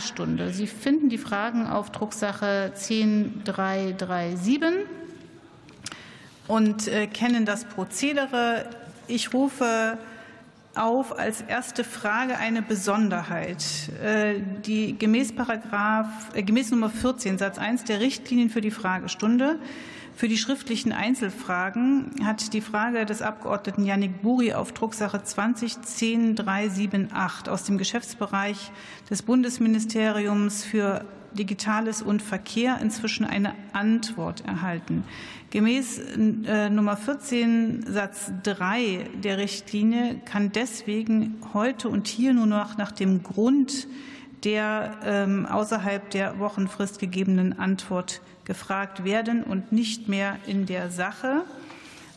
Stunde. Sie finden die Fragen auf Drucksache 10337 und äh, kennen das Prozedere. Ich rufe auf als erste Frage eine Besonderheit, äh, die gemäß Paragraph, äh, gemäß Nummer 14 Satz 1 der Richtlinien für die Fragestunde für die schriftlichen Einzelfragen hat die Frage des Abgeordneten Yannick Buri auf Drucksache 20 aus dem Geschäftsbereich des Bundesministeriums für Digitales und Verkehr inzwischen eine Antwort erhalten. Gemäß äh, Nummer 14 Satz 3 der Richtlinie kann deswegen heute und hier nur noch nach dem Grund der ähm, außerhalb der Wochenfrist gegebenen Antwort gefragt werden und nicht mehr in der Sache.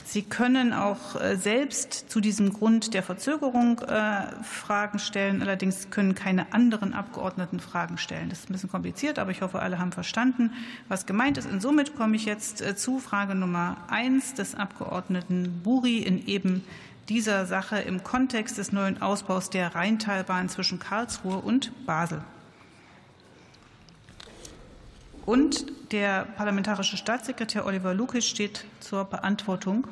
Sie können auch äh, selbst zu diesem Grund der Verzögerung äh, Fragen stellen. Allerdings können keine anderen Abgeordneten Fragen stellen. Das ist ein bisschen kompliziert, aber ich hoffe, alle haben verstanden, was gemeint ist. Und somit komme ich jetzt äh, zu Frage Nummer eins des Abgeordneten Buri in eben dieser Sache im Kontext des neuen Ausbaus der Rheintalbahn zwischen Karlsruhe und Basel. Und der parlamentarische Staatssekretär Oliver Lukic steht zur Beantwortung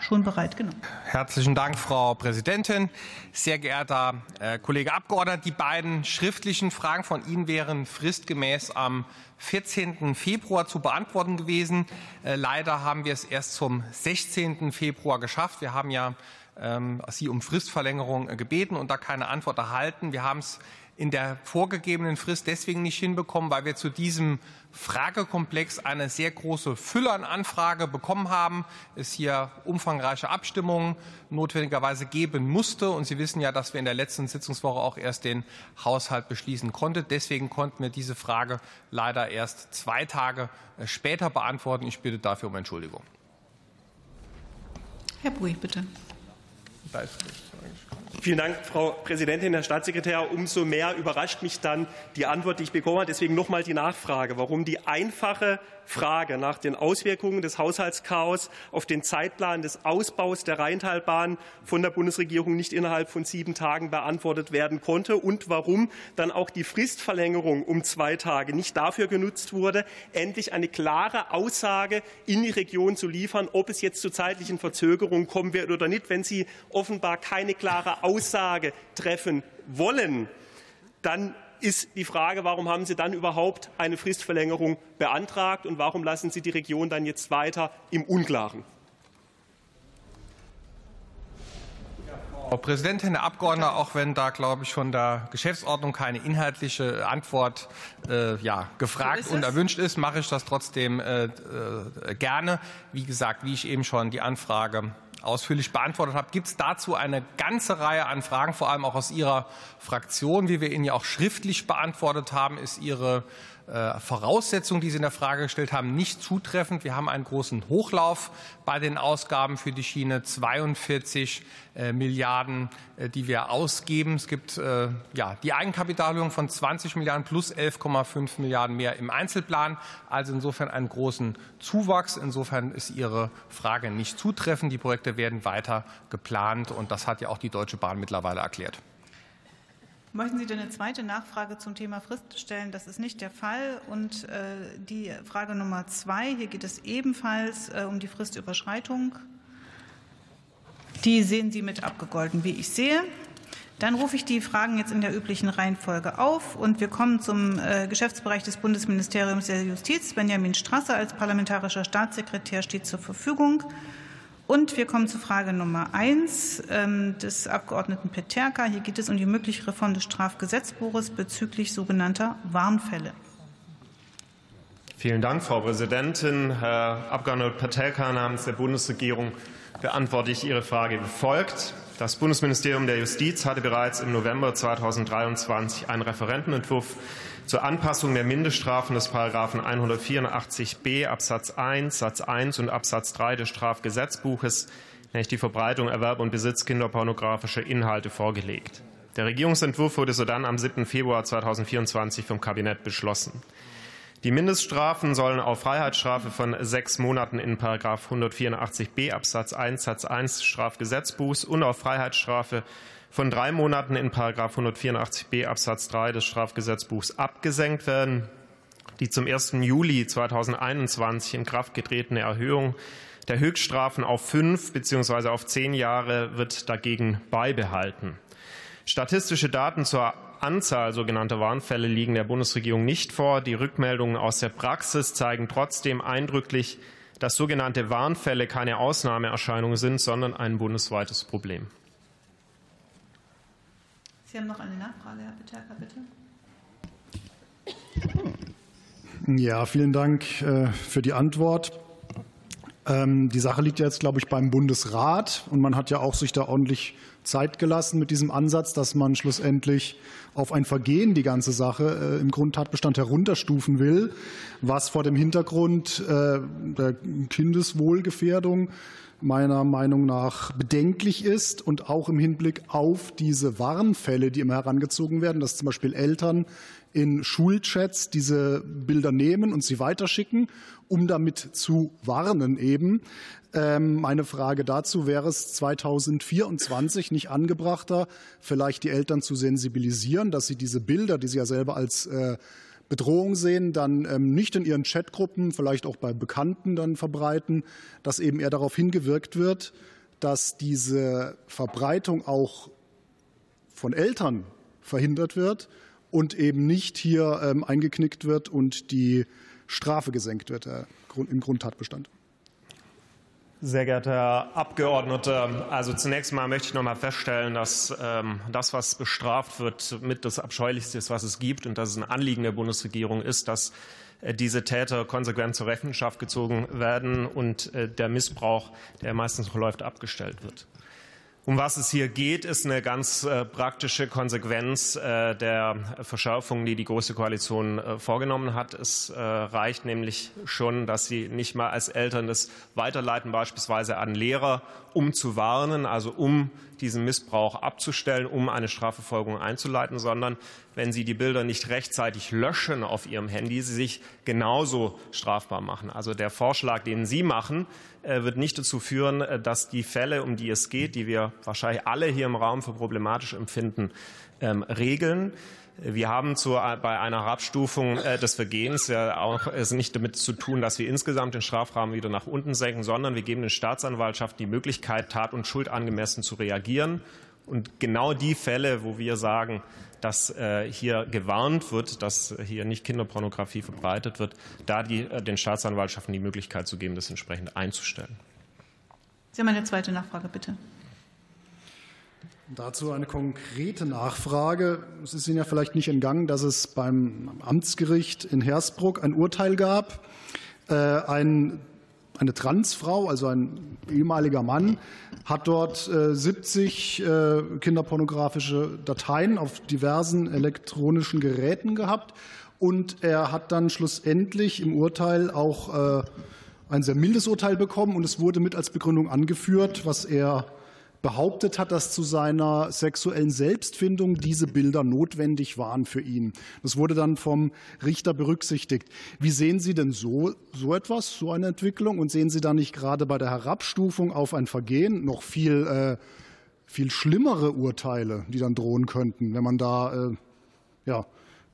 schon bereit genommen. Herzlichen Dank, Frau Präsidentin. Sehr geehrter äh, Kollege Abgeordneter, die beiden schriftlichen Fragen von Ihnen wären fristgemäß am 14. Februar zu beantworten gewesen. Äh, leider haben wir es erst zum 16. Februar geschafft. Wir haben ja ähm, Sie um Fristverlängerung äh, gebeten und da keine Antwort erhalten. Wir haben es in der vorgegebenen Frist deswegen nicht hinbekommen, weil wir zu diesem Fragekomplex eine sehr große Fülle an Anfrage bekommen haben, es hier umfangreiche Abstimmungen notwendigerweise geben musste. Und Sie wissen ja, dass wir in der letzten Sitzungswoche auch erst den Haushalt beschließen konnten. Deswegen konnten wir diese Frage leider erst zwei Tage äh, später beantworten. Ich bitte dafür um Entschuldigung. Herr Bui, bitte. Da ist Vielen Dank, Frau Präsidentin, Herr Staatssekretär. Umso mehr überrascht mich dann die Antwort, die ich bekommen habe. Deswegen noch mal die Nachfrage, warum die einfache Frage nach den Auswirkungen des Haushaltschaos auf den Zeitplan des Ausbaus der Rheintalbahn von der Bundesregierung nicht innerhalb von sieben Tagen beantwortet werden konnte und warum dann auch die Fristverlängerung um zwei Tage nicht dafür genutzt wurde, endlich eine klare Aussage in die Region zu liefern, ob es jetzt zu zeitlichen Verzögerungen kommen wird oder nicht. Wenn Sie offenbar keine klare Aussage treffen wollen, dann ist die Frage, warum haben Sie dann überhaupt eine Fristverlängerung beantragt und warum lassen Sie die Region dann jetzt weiter im Unklaren? Frau Präsidentin, Herr Abgeordneter, auch wenn da, glaube ich, von der Geschäftsordnung keine inhaltliche Antwort äh, ja, gefragt so und erwünscht ist, mache ich das trotzdem äh, äh, gerne. Wie gesagt, wie ich eben schon die Anfrage ausführlich beantwortet habe, gibt es dazu eine ganze Reihe an Fragen, vor allem auch aus Ihrer Fraktion. Wie wir Ihnen ja auch schriftlich beantwortet haben, ist Ihre äh, Voraussetzung, die Sie in der Frage gestellt haben, nicht zutreffend. Wir haben einen großen Hochlauf bei den Ausgaben für die Schiene, 42 äh, Milliarden, äh, die wir ausgeben. Es gibt ja, die Eigenkapitalhöhung von 20 Milliarden plus 11,5 Milliarden mehr im Einzelplan. Also insofern einen großen Zuwachs. Insofern ist Ihre Frage nicht zutreffend. Die Projekte werden weiter geplant und das hat ja auch die Deutsche Bahn mittlerweile erklärt. Möchten Sie denn eine zweite Nachfrage zum Thema Frist stellen? Das ist nicht der Fall. Und äh, die Frage Nummer zwei, hier geht es ebenfalls äh, um die Fristüberschreitung. Die sehen Sie mit abgegolten, wie ich sehe. Dann rufe ich die Fragen jetzt in der üblichen Reihenfolge auf und wir kommen zum äh, Geschäftsbereich des Bundesministeriums der Justiz. Benjamin Strasser als parlamentarischer Staatssekretär steht zur Verfügung. Und wir kommen zur Frage Nummer eins ähm, des Abgeordneten Peterka. Hier geht es um die mögliche Reform des Strafgesetzbuches bezüglich sogenannter Warnfälle. Vielen Dank, Frau Präsidentin. Herr Abgeordneter Peterka, namens der Bundesregierung beantworte ich Ihre Frage wie folgt. Das Bundesministerium der Justiz hatte bereits im November 2023 einen Referentenentwurf zur Anpassung der Mindeststrafen des Paragraphen 184b Absatz 1 Satz 1 und Absatz 3 des Strafgesetzbuches, nämlich die Verbreitung, Erwerb und Besitz kinderpornografischer Inhalte vorgelegt. Der Regierungsentwurf wurde sodann am 7. Februar 2024 vom Kabinett beschlossen. Die Mindeststrafen sollen auf Freiheitsstrafe von sechs Monaten in 184b Absatz 1 Satz 1 Strafgesetzbuchs und auf Freiheitsstrafe von drei Monaten in 184b Absatz 3 des Strafgesetzbuchs abgesenkt werden. Die zum 1. Juli 2021 in Kraft getretene Erhöhung der Höchststrafen auf fünf bzw. auf zehn Jahre wird dagegen beibehalten. Statistische Daten zur Anzahl sogenannter Warnfälle liegen der Bundesregierung nicht vor. Die Rückmeldungen aus der Praxis zeigen trotzdem eindrücklich, dass sogenannte Warnfälle keine Ausnahmeerscheinungen sind, sondern ein bundesweites Problem. Sie haben noch eine Nachfrage, Herr Peterka, bitte. Ja, vielen Dank äh, für die Antwort. Ähm, die Sache liegt jetzt, glaube ich, beim Bundesrat und man hat ja auch sich da ordentlich Zeit gelassen mit diesem Ansatz, dass man schlussendlich auf ein Vergehen die ganze Sache äh, im Grundtatbestand herunterstufen will, was vor dem Hintergrund äh, der Kindeswohlgefährdung meiner Meinung nach bedenklich ist und auch im Hinblick auf diese Warnfälle, die immer herangezogen werden, dass zum Beispiel Eltern in Schulchats diese Bilder nehmen und sie weiterschicken, um damit zu warnen eben. Ähm, meine Frage dazu wäre es 2024 nicht angebrachter, vielleicht die Eltern zu sensibilisieren, dass sie diese Bilder, die sie ja selber als äh, Bedrohung sehen, dann ähm, nicht in ihren Chatgruppen, vielleicht auch bei Bekannten dann verbreiten, dass eben eher darauf hingewirkt wird, dass diese Verbreitung auch von Eltern verhindert wird und eben nicht hier ähm, eingeknickt wird und die Strafe gesenkt wird äh, im Grundtatbestand. Sehr geehrter Herr Abgeordneter, also zunächst mal möchte ich noch mal feststellen, dass ähm, das, was bestraft wird, mit das Abscheulichste ist, was es gibt und dass es ein Anliegen der Bundesregierung ist, dass äh, diese Täter konsequent zur Rechenschaft gezogen werden und äh, der Missbrauch, der meistens noch läuft, abgestellt wird. Um was es hier geht, ist eine ganz äh, praktische Konsequenz äh, der Verschärfung, die die Große Koalition äh, vorgenommen hat. Es reicht nämlich schon, dass Sie nicht mal als Eltern das weiterleiten, beispielsweise an Lehrer, um zu warnen, also um diesen Missbrauch abzustellen, um eine Strafverfolgung einzuleiten, sondern wenn Sie die Bilder nicht rechtzeitig löschen auf Ihrem Handy, Sie sich genauso strafbar machen. Also der Vorschlag, den Sie machen, wird nicht dazu führen, äh, dass die Fälle, um die es geht, die wir wahrscheinlich alle hier im Raum für problematisch empfinden, ähm, regeln. Wir haben zu, äh, bei einer Herabstufung des Vergehens ja auch es nicht damit zu tun, dass wir insgesamt den Strafrahmen wieder nach unten senken, sondern wir geben den Staatsanwaltschaften die Möglichkeit, Tat und Schuld angemessen zu reagieren. Und genau die Fälle, wo wir sagen, dass äh, hier gewarnt wird, dass hier nicht Kinderpornografie verbreitet wird, da die, äh, den Staatsanwaltschaften die Möglichkeit zu geben, das entsprechend einzustellen. Sie haben eine zweite Nachfrage, bitte. Dazu eine konkrete Nachfrage. Es ist Ihnen ja vielleicht nicht entgangen, dass es beim Amtsgericht in Hersbruck ein Urteil gab. Äh, ein eine Transfrau, also ein ehemaliger Mann, hat dort 70 äh, äh, kinderpornografische Dateien auf diversen elektronischen Geräten gehabt. Und er hat dann schlussendlich im Urteil auch äh, ein sehr mildes Urteil bekommen. Und es wurde mit als Begründung angeführt, was er behauptet hat, dass zu seiner sexuellen Selbstfindung diese Bilder notwendig waren für ihn. Das wurde dann vom Richter berücksichtigt. Wie sehen Sie denn so, so etwas, so eine Entwicklung? Und sehen Sie da nicht gerade bei der Herabstufung auf ein Vergehen noch viel, äh, viel schlimmere Urteile, die dann drohen könnten, wenn man da äh, ja,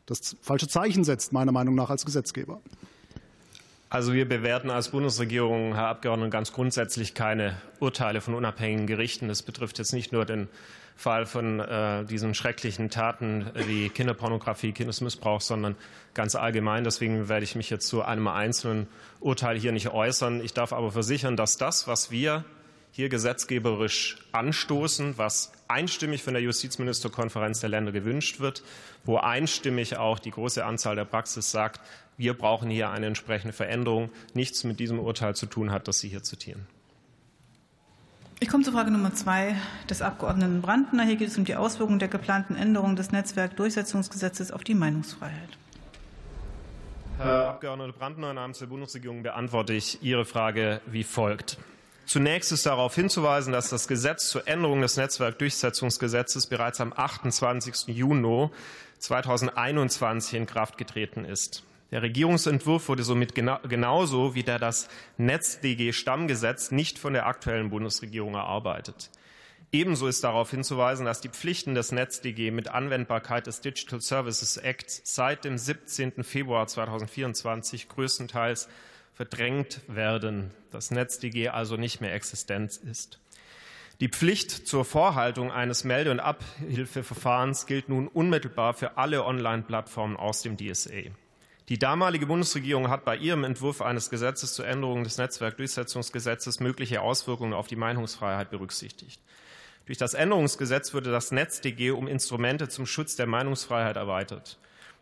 das falsche Zeichen setzt, meiner Meinung nach als Gesetzgeber? Also wir bewerten als Bundesregierung, Herr Abgeordneter, ganz grundsätzlich keine Urteile von unabhängigen Gerichten. Das betrifft jetzt nicht nur den Fall von äh, diesen schrecklichen Taten wie Kinderpornografie, Kindesmissbrauch, sondern ganz allgemein. Deswegen werde ich mich jetzt zu einem einzelnen Urteil hier nicht äußern. Ich darf aber versichern, dass das, was wir hier gesetzgeberisch anstoßen, was einstimmig von der Justizministerkonferenz der Länder gewünscht wird, wo einstimmig auch die große Anzahl der Praxis sagt, wir brauchen hier eine entsprechende Veränderung, nichts mit diesem Urteil zu tun hat, das Sie hier zitieren. Ich komme zur Frage Nummer zwei des Abgeordneten Brandner. Hier geht es um die Auswirkungen der geplanten Änderung des Netzwerkdurchsetzungsgesetzes auf die Meinungsfreiheit. Herr Abgeordneter Brandner, namens der Bundesregierung beantworte ich Ihre Frage wie folgt. Zunächst ist darauf hinzuweisen, dass das Gesetz zur Änderung des Netzwerkdurchsetzungsgesetzes bereits am 28. Juni 2021 in Kraft getreten ist. Der Regierungsentwurf wurde somit genauso wie der das NetzDG Stammgesetz nicht von der aktuellen Bundesregierung erarbeitet. Ebenso ist darauf hinzuweisen, dass die Pflichten des NetzDG mit Anwendbarkeit des Digital Services Act seit dem 17. Februar 2024 größtenteils verdrängt werden, das NetzDG also nicht mehr existent ist. Die Pflicht zur Vorhaltung eines Melde- und Abhilfeverfahrens gilt nun unmittelbar für alle Online-Plattformen aus dem DSA. Die damalige Bundesregierung hat bei ihrem Entwurf eines Gesetzes zur Änderung des Netzwerkdurchsetzungsgesetzes mögliche Auswirkungen auf die Meinungsfreiheit berücksichtigt. Durch das Änderungsgesetz wurde das NetzDG um Instrumente zum Schutz der Meinungsfreiheit erweitert.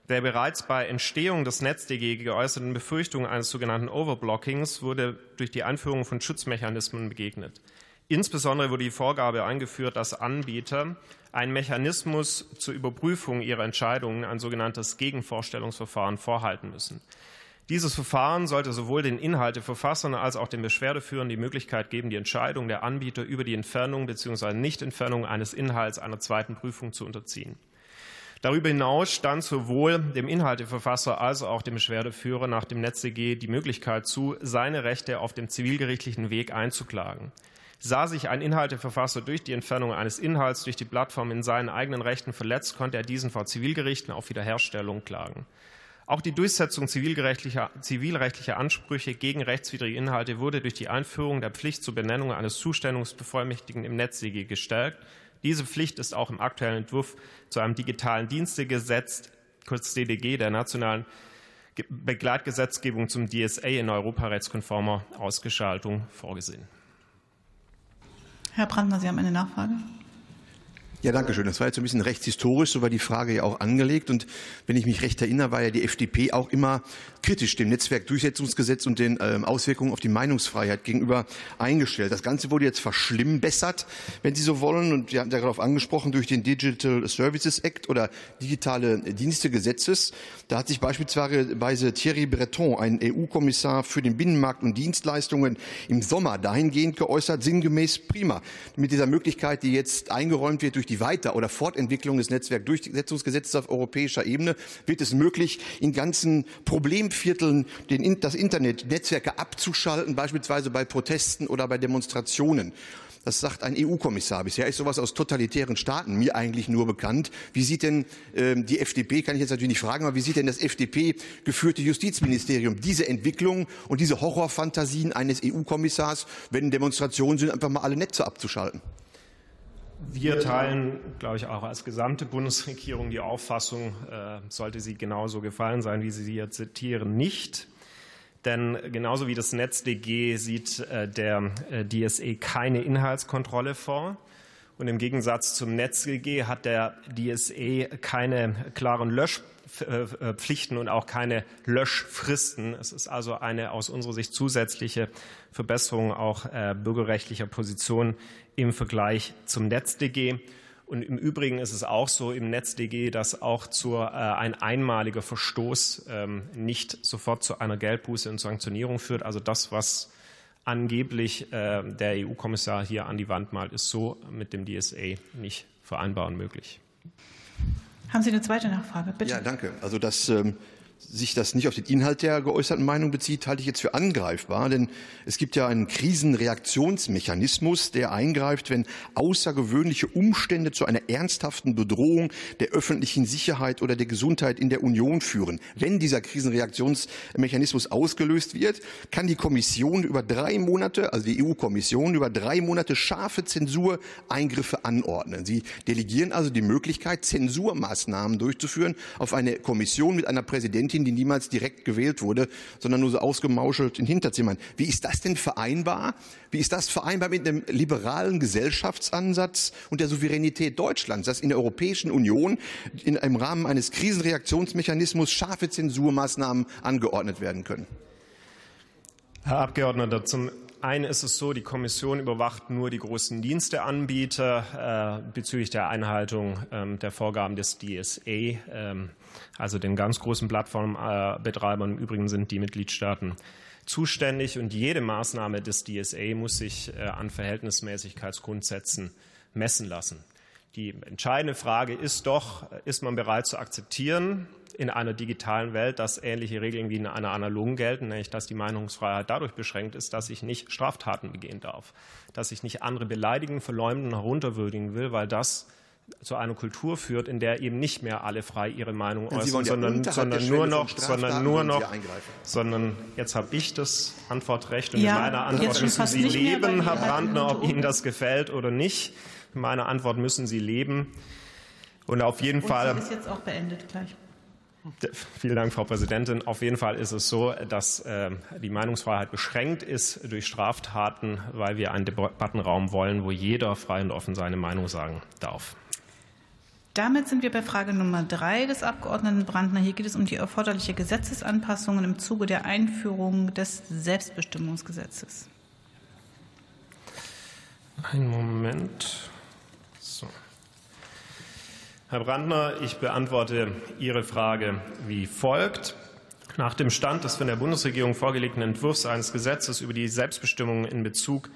Der bereits bei Entstehung des NetzDG geäußerten Befürchtungen eines sogenannten Overblockings wurde durch die Einführung von Schutzmechanismen begegnet. Insbesondere wurde die Vorgabe eingeführt, dass Anbieter einen Mechanismus zur Überprüfung ihrer Entscheidungen, ein sogenanntes Gegenvorstellungsverfahren, vorhalten müssen. Dieses Verfahren sollte sowohl den Inhalteverfassern als auch den Beschwerdeführern die Möglichkeit geben, die Entscheidung der Anbieter über die Entfernung bzw. Nichtentfernung eines Inhalts einer zweiten Prüfung zu unterziehen. Darüber hinaus stand sowohl dem Inhalteverfasser als auch dem Beschwerdeführer nach dem NetzDG die Möglichkeit zu, seine Rechte auf dem zivilgerichtlichen Weg einzuklagen. Sah sich ein Inhalteverfasser durch die Entfernung eines Inhalts durch die Plattform in seinen eigenen Rechten verletzt, konnte er diesen vor Zivilgerichten auf Wiederherstellung klagen. Auch die Durchsetzung zivilrechtlicher, zivilrechtlicher Ansprüche gegen rechtswidrige Inhalte wurde durch die Einführung der Pflicht zur Benennung eines Zustellungsbevollmächtigten im NetzDG gestärkt. Diese Pflicht ist auch im aktuellen Entwurf zu einem digitalen Dienstegesetz, kurz DDG, der nationalen Begleitgesetzgebung zum DSA in europarechtskonformer Ausgestaltung vorgesehen. Herr Brandner, Sie haben eine Nachfrage. Ja, danke schön. Das war jetzt ein bisschen rechtshistorisch, so war die Frage ja auch angelegt. Und wenn ich mich recht erinnere, war ja die FDP auch immer kritisch dem Netzwerkdurchsetzungsgesetz und den ähm, Auswirkungen auf die Meinungsfreiheit gegenüber eingestellt. Das Ganze wurde jetzt verschlimmbessert, wenn Sie so wollen. Und wir hatten ja darauf angesprochen, durch den Digital Services Act oder digitale Dienstegesetzes. Da hat sich beispielsweise Thierry Breton, ein EU-Kommissar für den Binnenmarkt und Dienstleistungen, im Sommer dahingehend geäußert, sinngemäß prima. Mit dieser Möglichkeit, die jetzt eingeräumt wird durch die Weiter- oder Fortentwicklung des Netzwerkdurchsetzungsgesetzes auf europäischer Ebene wird es möglich, in ganzen Problemvierteln den, das Internet, Netzwerke abzuschalten, beispielsweise bei Protesten oder bei Demonstrationen. Das sagt ein EU-Kommissar. Bisher ist sowas aus totalitären Staaten mir eigentlich nur bekannt. Wie sieht denn äh, die FDP, kann ich jetzt natürlich nicht fragen, aber wie sieht denn das FDP-geführte Justizministerium diese Entwicklung und diese Horrorfantasien eines EU-Kommissars, wenn Demonstrationen sind, einfach mal alle Netze abzuschalten? Wir teilen, glaube ich, auch als gesamte Bundesregierung die Auffassung, äh, sollte sie genauso gefallen sein, wie Sie sie hier zitieren, nicht. Denn genauso wie das NetzDG sieht äh, der äh, DSE keine Inhaltskontrolle vor. Und im Gegensatz zum NetzDG hat der DSE keine klaren Löschpflichten und auch keine Löschfristen. Es ist also eine aus unserer Sicht zusätzliche Verbesserung auch bürgerrechtlicher Position im Vergleich zum NetzDG. Und im Übrigen ist es auch so im NetzDG, dass auch zur, äh, ein einmaliger Verstoß ähm, nicht sofort zu einer Geldbuße und Sanktionierung führt. Also das, was angeblich äh, der EU-Kommissar hier an die Wand malt, ist so mit dem DSA nicht vereinbar und möglich. Haben Sie eine zweite Nachfrage? Bitte. Ja, danke. Also das ähm, sich das nicht auf den Inhalt der geäußerten Meinung bezieht, halte ich jetzt für angreifbar. Denn es gibt ja einen Krisenreaktionsmechanismus, der eingreift, wenn außergewöhnliche Umstände zu einer ernsthaften Bedrohung der öffentlichen Sicherheit oder der Gesundheit in der Union führen. Wenn dieser Krisenreaktionsmechanismus ausgelöst wird, kann die Kommission über drei Monate, also die EU-Kommission, über drei Monate scharfe Zensureingriffe anordnen. Sie delegieren also die Möglichkeit, Zensurmaßnahmen durchzuführen auf eine Kommission mit einer Präsidentin, Präsidentin, die niemals direkt gewählt wurde, sondern nur so ausgemauschelt in Hinterzimmern. Wie ist das denn vereinbar? Wie ist das vereinbar mit dem liberalen Gesellschaftsansatz und der Souveränität Deutschlands, dass in der Europäischen Union in, im Rahmen eines Krisenreaktionsmechanismus scharfe Zensurmaßnahmen angeordnet werden können? Herr Abgeordneter, zum einen ist es so, die Kommission überwacht nur die großen Diensteanbieter äh, bezüglich der Einhaltung ähm, der Vorgaben des DSA, ähm, also den ganz großen Plattformbetreibern. Im Übrigen sind die Mitgliedstaaten zuständig und jede Maßnahme des DSA muss sich äh, an Verhältnismäßigkeitsgrundsätzen messen lassen. Die entscheidende Frage ist doch, ist man bereit zu akzeptieren, in einer digitalen Welt, dass ähnliche Regeln wie in einer analogen gelten, nämlich dass die Meinungsfreiheit dadurch beschränkt ist, dass ich nicht Straftaten begehen darf, dass ich nicht andere beleidigen, verleumden, herunterwürdigen will, weil das zu einer Kultur führt, in der eben nicht mehr alle frei ihre Meinung äußern, sondern, sondern nur noch, sondern nur noch, sondern jetzt habe ich das Antwortrecht und ja, in meiner Antwort müssen Sie leben, Herr Brandner, ob Ihnen das gefällt oder nicht. In meiner Antwort müssen Sie leben. Und auf jeden und Fall. ist jetzt auch beendet gleich. Vielen Dank, Frau Präsidentin. Auf jeden Fall ist es so, dass äh, die Meinungsfreiheit beschränkt ist durch Straftaten, weil wir einen Debattenraum wollen, wo jeder frei und offen seine Meinung sagen darf. Damit sind wir bei Frage Nummer drei des Abgeordneten Brandner. Hier geht es um die erforderliche Gesetzesanpassungen im Zuge der Einführung des Selbstbestimmungsgesetzes. Einen Moment. So. Herr Brandner, ich beantworte Ihre Frage wie folgt. Nach dem Stand des von der Bundesregierung vorgelegten Entwurfs eines Gesetzes über die Selbstbestimmung in Bezug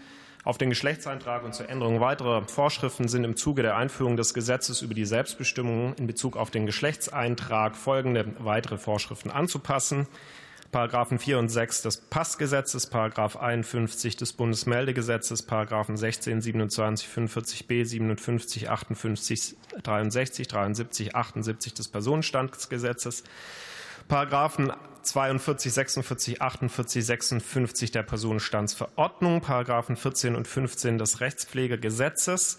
auf den Geschlechtseintrag und zur Änderung weiterer Vorschriften sind im Zuge der Einführung des Gesetzes über die Selbstbestimmung in Bezug auf den Geschlechtseintrag folgende weitere Vorschriften anzupassen. Paragraphen 4 und 6 des Passgesetzes, Paragraph 51 des Bundesmeldegesetzes, Paragraphen 16, 27, 45b, 57, 58, 63, 73, 78 des Personenstandsgesetzes, Paragraphen 42, 46, 48, 56 der Personenstandsverordnung, Paragraphen 14 und 15 des Rechtspflegegesetzes,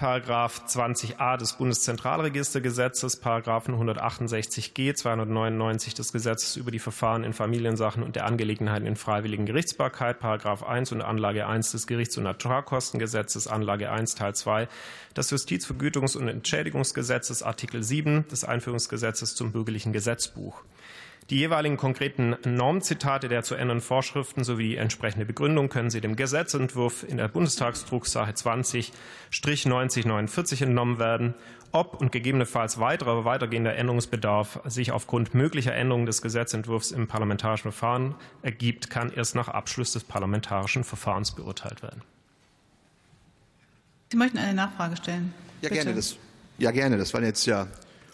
Paragraph 20a des Bundeszentralregistergesetzes, Paragraphen 168g, 299 des Gesetzes über die Verfahren in Familiensachen und der Angelegenheiten in freiwilligen Gerichtsbarkeit, Paragraph 1 und Anlage 1 des Gerichts- und Naturkostengesetzes, Anlage 1 Teil 2 des Justizvergütungs- und Entschädigungsgesetzes, Artikel 7 des Einführungsgesetzes zum bürgerlichen Gesetzbuch. Die jeweiligen konkreten Normzitate der zu ändernden Vorschriften sowie die entsprechende Begründung können Sie dem Gesetzentwurf in der Bundestagsdrucksache 20-9049 entnommen werden. Ob und gegebenenfalls weiterer weitergehender Änderungsbedarf sich aufgrund möglicher Änderungen des Gesetzentwurfs im parlamentarischen Verfahren ergibt, kann erst nach Abschluss des parlamentarischen Verfahrens beurteilt werden. Sie möchten eine Nachfrage stellen. Ja, gerne. Das, ja, gerne. Das waren jetzt ja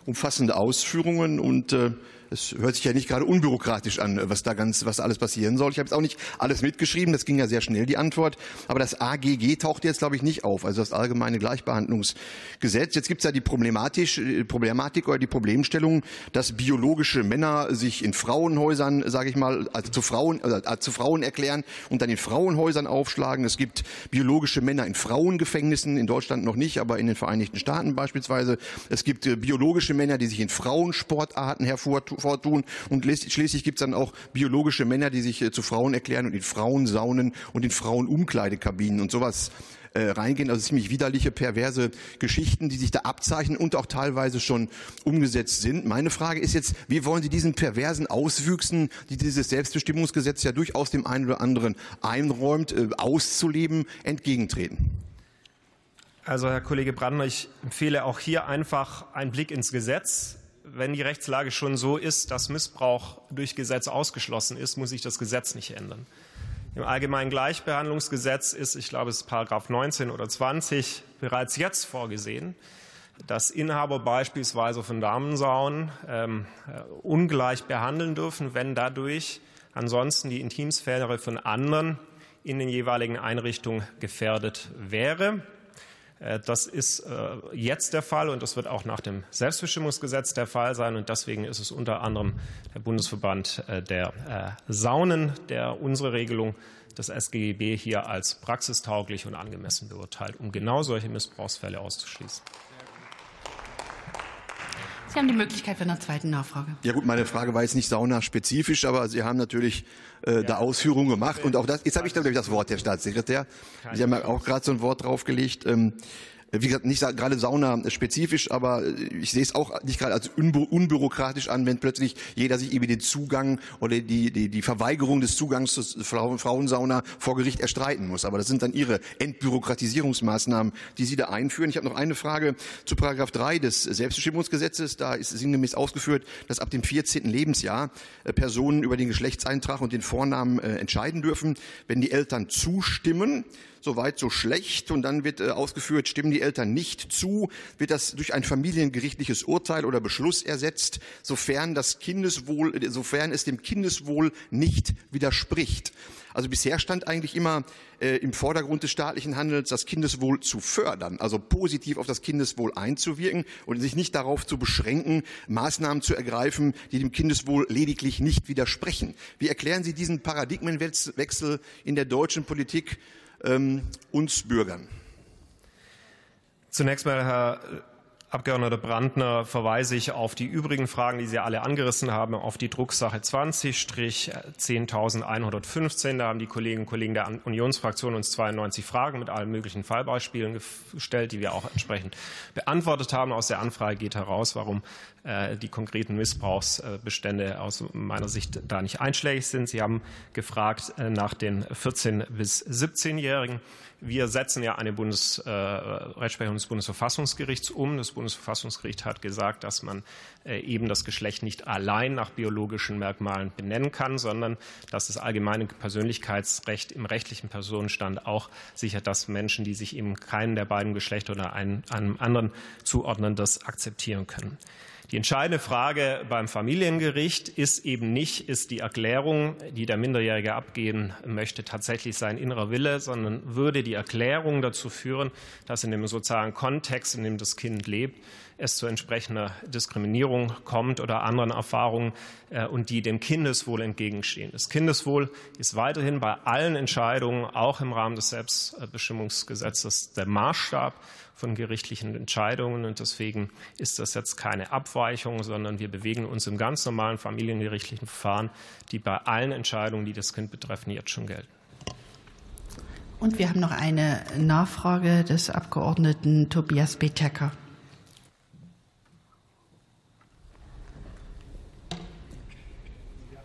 umfassende Ausführungen und äh, es hört sich ja nicht gerade unbürokratisch an, was da ganz, was alles passieren soll. Ich habe jetzt auch nicht alles mitgeschrieben, das ging ja sehr schnell, die Antwort. Aber das AGG taucht jetzt, glaube ich, nicht auf, also das Allgemeine Gleichbehandlungsgesetz. Jetzt gibt es ja die äh, Problematik oder die Problemstellung, dass biologische Männer sich in Frauenhäusern, sage ich mal, also zu Frauen, also zu Frauen erklären und dann in Frauenhäusern aufschlagen. Es gibt biologische Männer in Frauengefängnissen, in Deutschland noch nicht, aber in den Vereinigten Staaten beispielsweise. Es gibt biologische Männer, die sich in Frauensportarten hervortun vortun. Und schließlich gibt es dann auch biologische Männer, die sich äh, zu Frauen erklären und in Frauensaunen und in Frauenumkleidekabinen und sowas äh, reingehen. Also ziemlich widerliche, perverse Geschichten, die sich da abzeichnen und auch teilweise schon umgesetzt sind. Meine Frage ist jetzt, wie wollen Sie diesen perversen Auswüchsen, die dieses Selbstbestimmungsgesetz ja durchaus dem einen oder anderen einräumt, äh, auszuleben, entgegentreten? Also Herr Kollege Brandner, ich empfehle auch hier einfach einen Blick ins Gesetz wenn die Rechtslage schon so ist, dass Missbrauch durch Gesetz ausgeschlossen ist, muss sich das Gesetz nicht ändern. Im Allgemeinen Gleichbehandlungsgesetz ist, ich glaube, es ist Paragraph 19 oder 20 bereits jetzt vorgesehen, dass Inhaber beispielsweise von Damensauen ähm, äh, ungleich behandeln dürfen, wenn dadurch ansonsten die Intimsphäre von anderen in den jeweiligen Einrichtungen gefährdet wäre. Äh, das ist äh, jetzt der Fall und das wird auch nach dem Selbstbestimmungsgesetz der Fall sein. Und deswegen ist es unter anderem der Bundesverband äh, der Saunen, der unsere Regelung des SGB hier als praxistauglich und angemessen beurteilt, um genau solche Missbrauchsfälle auszuschließen. Sie haben die Möglichkeit für eine zweite Nachfrage. Ja gut, meine Frage war jetzt nicht saunaspezifisch, aber Sie haben natürlich äh, ja, da Ausführungen gemacht. Und auch das, jetzt habe ich, glaube ich, das Wort, Herr Staatssekretär. Sie haben auch gerade so ein Wort draufgelegt. Ähm, wie gesagt, nicht gerade Sauna-spezifisch, aber ich sehe es auch nicht gerade als unbürokratisch an, wenn plötzlich jeder sich über den Zugang oder die, die, die Verweigerung des Zugangs zur Frauensauna vor Gericht erstreiten muss. Aber das sind dann Ihre Entbürokratisierungsmaßnahmen, die Sie da einführen. Ich habe noch eine Frage zu Paragraph 3 des Selbstbestimmungsgesetzes. Da ist sinngemäß ausgeführt, dass ab dem 14. Lebensjahr äh, Personen über den Geschlechtseintrag und den Vornamen äh, entscheiden dürfen. Wenn die Eltern zustimmen, so weit, so schlecht. Und dann wird äh, ausgeführt, stimmen die Eltern nicht zu, wird das durch ein familiengerichtliches Urteil oder Beschluss ersetzt, sofern das Kindeswohl, sofern es dem Kindeswohl nicht widerspricht. Also bisher stand eigentlich immer äh, im Vordergrund des staatlichen Handelns, das Kindeswohl zu fördern, also positiv auf das Kindeswohl einzuwirken und sich nicht darauf zu beschränken, Maßnahmen zu ergreifen, die dem Kindeswohl lediglich nicht widersprechen. Wie erklären Sie diesen Paradigmenwechsel in der deutschen Politik ähm, uns Bürgern? Zunächst mal, Herr Abgeordneter Brandner verweise ich auf die übrigen Fragen, die Sie alle angerissen haben, auf die Drucksache 20-10.115. Da haben die Kolleginnen und Kollegen der Unionsfraktion uns 92 Fragen mit allen möglichen Fallbeispielen gestellt, die wir auch entsprechend beantwortet haben. Aus der Anfrage geht heraus, warum äh, die konkreten Missbrauchsbestände aus meiner Sicht da nicht einschlägig sind. Sie haben gefragt äh, nach den 14- bis 17-Jährigen. Wir setzen ja eine Bundes, äh, Rechtsprechung des Bundesverfassungsgerichts um. Das Bundesverfassungsgericht hat gesagt, dass man äh, eben das Geschlecht nicht allein nach biologischen Merkmalen benennen kann, sondern dass das allgemeine Persönlichkeitsrecht im rechtlichen Personenstand auch sichert, dass Menschen, die sich eben keinen der beiden Geschlechter oder einem, einem anderen zuordnen, das akzeptieren können. Die entscheidende Frage beim Familiengericht ist eben nicht, ist die Erklärung, die der Minderjährige abgeben möchte, tatsächlich sein innerer Wille, sondern würde die Erklärung dazu führen, dass in dem sozialen Kontext, in dem das Kind lebt, es zu entsprechender Diskriminierung kommt oder anderen Erfahrungen äh, und die dem Kindeswohl entgegenstehen. Das Kindeswohl ist weiterhin bei allen Entscheidungen, auch im Rahmen des Selbstbestimmungsgesetzes, der Maßstab von gerichtlichen Entscheidungen. Und deswegen ist das jetzt keine Abweichung, sondern wir bewegen uns im ganz normalen familiengerichtlichen Verfahren, die bei allen Entscheidungen, die das Kind betreffen, jetzt schon gelten. Und wir haben noch eine Nachfrage des Abgeordneten Tobias Betecker.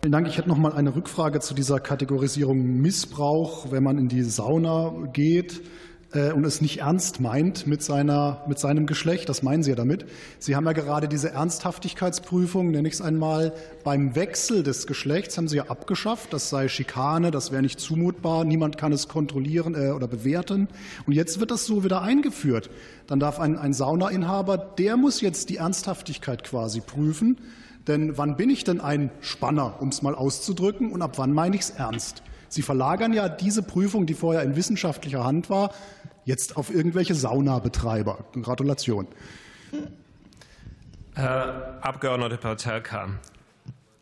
Vielen Dank. Ich hätte noch mal eine Rückfrage zu dieser Kategorisierung Missbrauch, wenn man in die Sauna geht. Äh, und es nicht ernst meint mit, seiner, mit seinem Geschlecht. Das meinen Sie ja damit. Sie haben ja gerade diese Ernsthaftigkeitsprüfung, nenne ich es einmal, beim Wechsel des Geschlechts haben Sie ja abgeschafft. Das sei Schikane, das wäre nicht zumutbar, niemand kann es kontrollieren äh, oder bewerten. Und jetzt wird das so wieder eingeführt. Dann darf ein, ein Saunainhaber, der muss jetzt die Ernsthaftigkeit quasi prüfen. Denn wann bin ich denn ein Spanner, um es mal auszudrücken, und ab wann meine ich es ernst? Sie verlagern ja diese Prüfung, die vorher in wissenschaftlicher Hand war, jetzt auf irgendwelche Saunabetreiber. Gratulation. Herr Abgeordneter Patelka,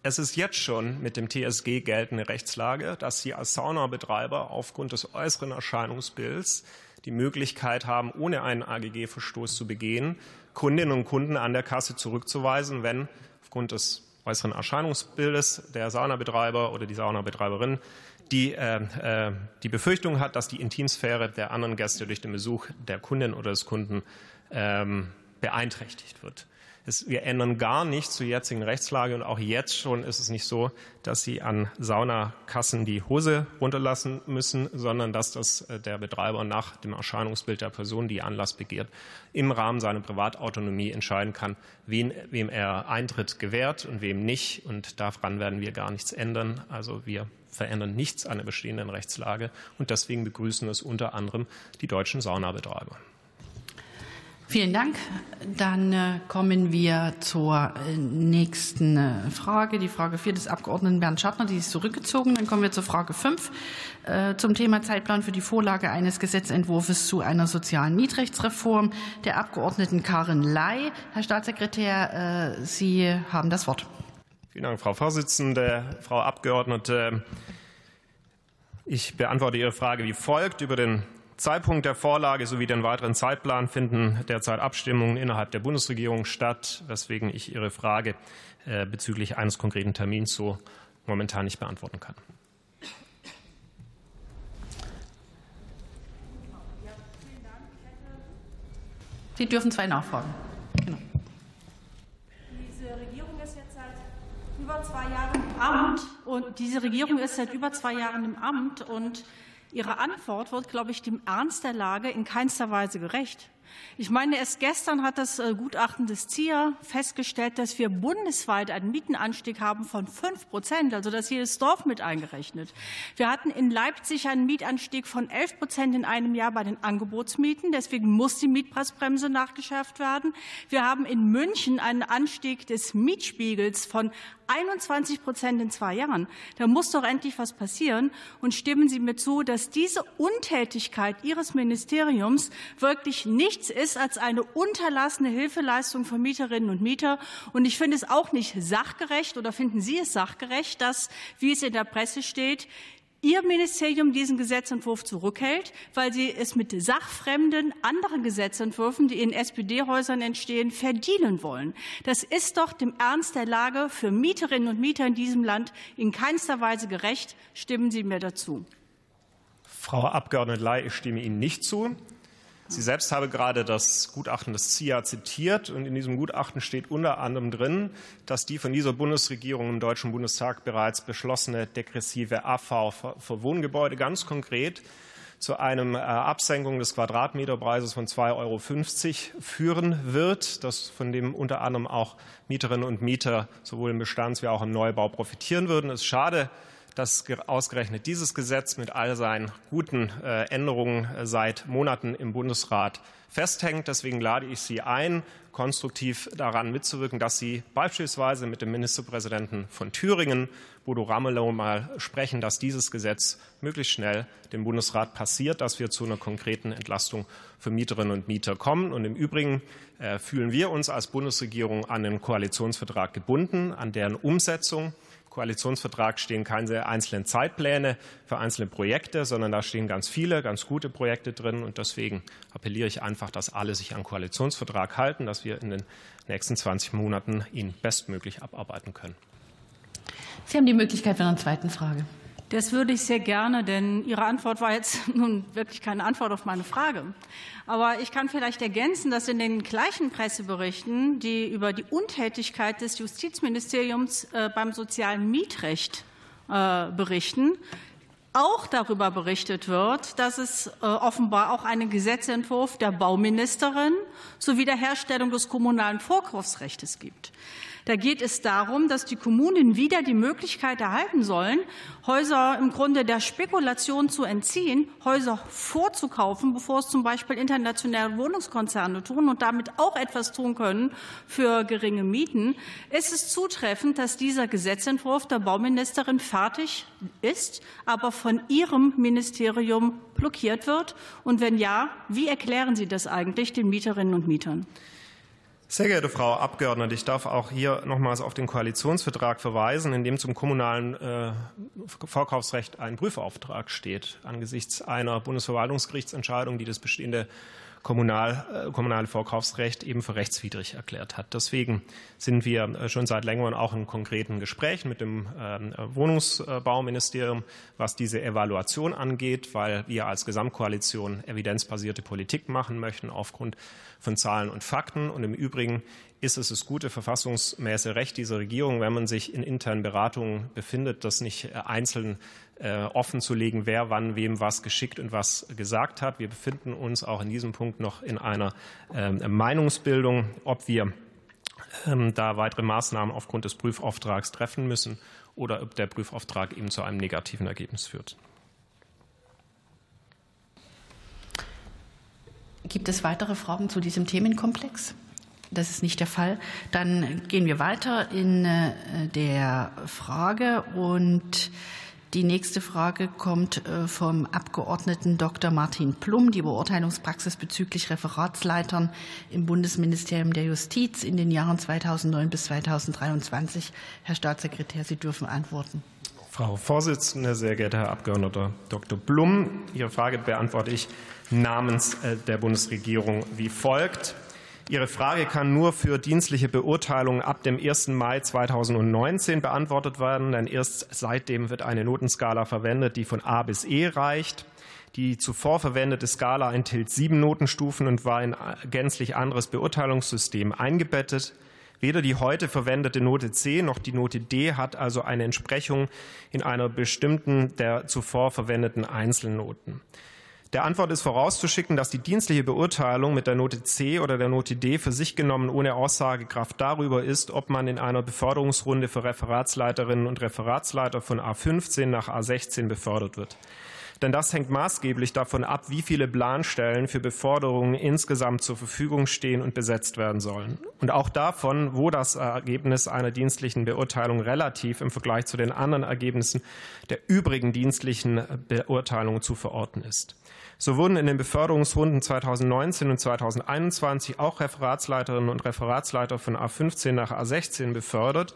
es ist jetzt schon mit dem TSG geltende Rechtslage, dass Sie als Saunabetreiber aufgrund des äußeren Erscheinungsbilds die Möglichkeit haben, ohne einen AGG-Verstoß zu begehen, Kundinnen und Kunden an der Kasse zurückzuweisen, wenn aufgrund des äußeren Erscheinungsbildes der Saunabetreiber oder die Saunabetreiberin die äh, äh, die Befürchtung hat, dass die Intimsphäre der anderen Gäste durch den Besuch der Kundin oder des Kunden ähm, beeinträchtigt wird. Es, wir ändern gar nichts zur jetzigen Rechtslage und auch jetzt schon ist es nicht so, dass Sie an Saunakassen die Hose runterlassen müssen, sondern dass das äh, der Betreiber nach dem Erscheinungsbild der Person, die Anlass begehrt, im Rahmen seiner Privatautonomie entscheiden kann, wen, wem er Eintritt gewährt und wem nicht. Und daran werden wir gar nichts ändern. Also wir verändern nichts an der bestehenden Rechtslage und deswegen begrüßen es unter anderem die deutschen Saunabetreiber. Vielen Dank. Dann äh, kommen wir zur äh, nächsten äh, Frage, die Frage 4 des Abgeordneten Bernd Schattner, die ist zurückgezogen. Dann kommen wir zur Frage 5 zum Thema Zeitplan für die Vorlage eines Gesetzentwurfs zu einer sozialen Mietrechtsreform der Abgeordneten Karin Ley. Herr Staatssekretär, Sie haben das Wort. Vielen Dank, Frau Vorsitzende, Frau Abgeordnete. Ich beantworte Ihre Frage wie folgt. Über den Zeitpunkt der Vorlage sowie den weiteren Zeitplan finden derzeit Abstimmungen innerhalb der Bundesregierung statt, weswegen ich Ihre Frage äh, bezüglich eines konkreten Termins so momentan nicht beantworten kann. Sie dürfen zwei nachfragen. Genau. über zwei Jahren im Amt und diese Regierung ist seit über zwei Jahren im Amt und ihre Antwort wird, glaube ich, dem Ernst der Lage in keinster Weise gerecht. Ich meine, erst gestern hat das äh, Gutachten des ZIA festgestellt, dass wir bundesweit einen Mietenanstieg haben von 5 Prozent, also das jedes Dorf mit eingerechnet. Wir hatten in Leipzig einen Mietanstieg von 11 Prozent in einem Jahr bei den Angebotsmieten. Deswegen muss die Mietpreisbremse nachgeschärft werden. Wir haben in München einen Anstieg des Mietspiegels von 21 Prozent in zwei Jahren. Da muss doch endlich was passieren. Und stimmen Sie mir zu, dass diese Untätigkeit Ihres Ministeriums wirklich nichts ist als eine unterlassene Hilfeleistung für Mieterinnen und Mieter. Und ich finde es auch nicht sachgerecht oder finden Sie es sachgerecht, dass, wie es in der Presse steht, Ihr Ministerium diesen Gesetzentwurf zurückhält, weil Sie es mit sachfremden anderen Gesetzentwürfen, die in SPD-Häusern entstehen, verdienen wollen. Das ist doch dem Ernst der Lage für Mieterinnen und Mieter in diesem Land in keinster Weise gerecht. Stimmen Sie mir dazu. Frau Abgeordnete Ley, ich stimme Ihnen nicht zu. Sie selbst habe gerade das Gutachten des CIA zitiert und in diesem Gutachten steht unter anderem drin, dass die von dieser Bundesregierung im Deutschen Bundestag bereits beschlossene degressive AV für Wohngebäude ganz konkret zu einem äh, Absenkung des Quadratmeterpreises von 2,50 Euro führen wird, das von dem unter anderem auch Mieterinnen und Mieter sowohl im Bestands- wie auch im Neubau profitieren würden. Es ist schade, dass ausgerechnet dieses Gesetz mit all seinen guten äh, Änderungen äh, seit Monaten im Bundesrat festhängt. Deswegen lade ich Sie ein, konstruktiv daran mitzuwirken, dass Sie beispielsweise mit dem Ministerpräsidenten von Thüringen, Bodo Ramelow, mal sprechen, dass dieses Gesetz möglichst schnell dem Bundesrat passiert, dass wir zu einer konkreten Entlastung für Mieterinnen und Mieter kommen. Und im Übrigen äh, fühlen wir uns als Bundesregierung an den Koalitionsvertrag gebunden, an deren Umsetzung. Koalitionsvertrag stehen keine einzelnen Zeitpläne für einzelne Projekte, sondern da stehen ganz viele, ganz gute Projekte drin. Und deswegen appelliere ich einfach, dass alle sich an Koalitionsvertrag halten, dass wir in den nächsten 20 Monaten ihn bestmöglich abarbeiten können. Sie haben die Möglichkeit für eine zweite Frage. Das würde ich sehr gerne, denn Ihre Antwort war jetzt nun wirklich keine Antwort auf meine Frage. Aber ich kann vielleicht ergänzen, dass in den gleichen Presseberichten, die über die Untätigkeit des Justizministeriums äh, beim sozialen Mietrecht äh, berichten, auch darüber berichtet wird, dass es äh, offenbar auch einen Gesetzentwurf der Bauministerin zur Wiederherstellung des kommunalen Vorkaufsrechts gibt. Da geht es darum, dass die Kommunen wieder die Möglichkeit erhalten sollen, Häuser im Grunde der Spekulation zu entziehen, Häuser vorzukaufen, bevor es zum Beispiel internationale Wohnungskonzerne tun und damit auch etwas tun können für geringe Mieten. Es ist zutreffend, dass dieser Gesetzentwurf der Bauministerin fertig ist, aber von ihrem Ministerium blockiert wird. Und wenn ja, wie erklären Sie das eigentlich den Mieterinnen und Mietern? Sehr geehrte Frau Abgeordnete, ich darf auch hier nochmals auf den Koalitionsvertrag verweisen, in dem zum kommunalen äh, Vorkaufsrecht ein Prüfauftrag steht angesichts einer Bundesverwaltungsgerichtsentscheidung, die das bestehende kommunal, äh, kommunale Vorkaufsrecht eben für rechtswidrig erklärt hat. Deswegen sind wir äh, schon seit längerem auch in konkreten Gesprächen mit dem ähm, Wohnungsbauministerium, was diese Evaluation angeht, weil wir als Gesamtkoalition evidenzbasierte Politik machen möchten aufgrund von Zahlen und Fakten. Und im Übrigen ist es das gute verfassungsmäßige Recht dieser Regierung, wenn man sich in internen Beratungen befindet, das nicht äh, einzeln äh, offen zu legen, wer wann wem was geschickt und was gesagt hat. Wir befinden uns auch in diesem Punkt noch in einer ähm, Meinungsbildung, ob wir ähm, da weitere Maßnahmen aufgrund des Prüfauftrags treffen müssen oder ob der Prüfauftrag eben zu einem negativen Ergebnis führt. Gibt es weitere Fragen zu diesem Themenkomplex? Das ist nicht der Fall. Dann gehen wir weiter in äh, der Frage und die nächste Frage kommt äh, vom Abgeordneten Dr. Martin Plum, die Beurteilungspraxis bezüglich Referatsleitern im Bundesministerium der Justiz in den Jahren 2009 bis 2023. Herr Staatssekretär, Sie dürfen antworten. Frau Vorsitzende, sehr geehrter Herr Abgeordneter Dr. Blum, Ihre Frage beantworte ich namens äh, der Bundesregierung wie folgt. Ihre Frage kann nur für dienstliche Beurteilungen ab dem 1. Mai 2019 beantwortet werden, denn erst seitdem wird eine Notenskala verwendet, die von A bis E reicht. Die zuvor verwendete Skala enthält sieben Notenstufen und war in ein gänzlich anderes Beurteilungssystem eingebettet. Weder die heute verwendete Note C noch die Note D hat also eine Entsprechung in einer bestimmten der zuvor verwendeten Einzelnoten. Der Antwort ist vorauszuschicken, dass die dienstliche Beurteilung mit der Note C oder der Note D für sich genommen ohne Aussagekraft darüber ist, ob man in einer Beförderungsrunde für Referatsleiterinnen und Referatsleiter von A15 nach A16 befördert wird. Denn das hängt maßgeblich davon ab, wie viele Planstellen für Beförderungen insgesamt zur Verfügung stehen und besetzt werden sollen. Und auch davon, wo das Ergebnis einer dienstlichen Beurteilung relativ im Vergleich zu den anderen Ergebnissen der übrigen dienstlichen Beurteilungen zu verorten ist. So wurden in den Beförderungsrunden 2019 und 2021 auch Referatsleiterinnen und Referatsleiter von A15 nach A16 befördert,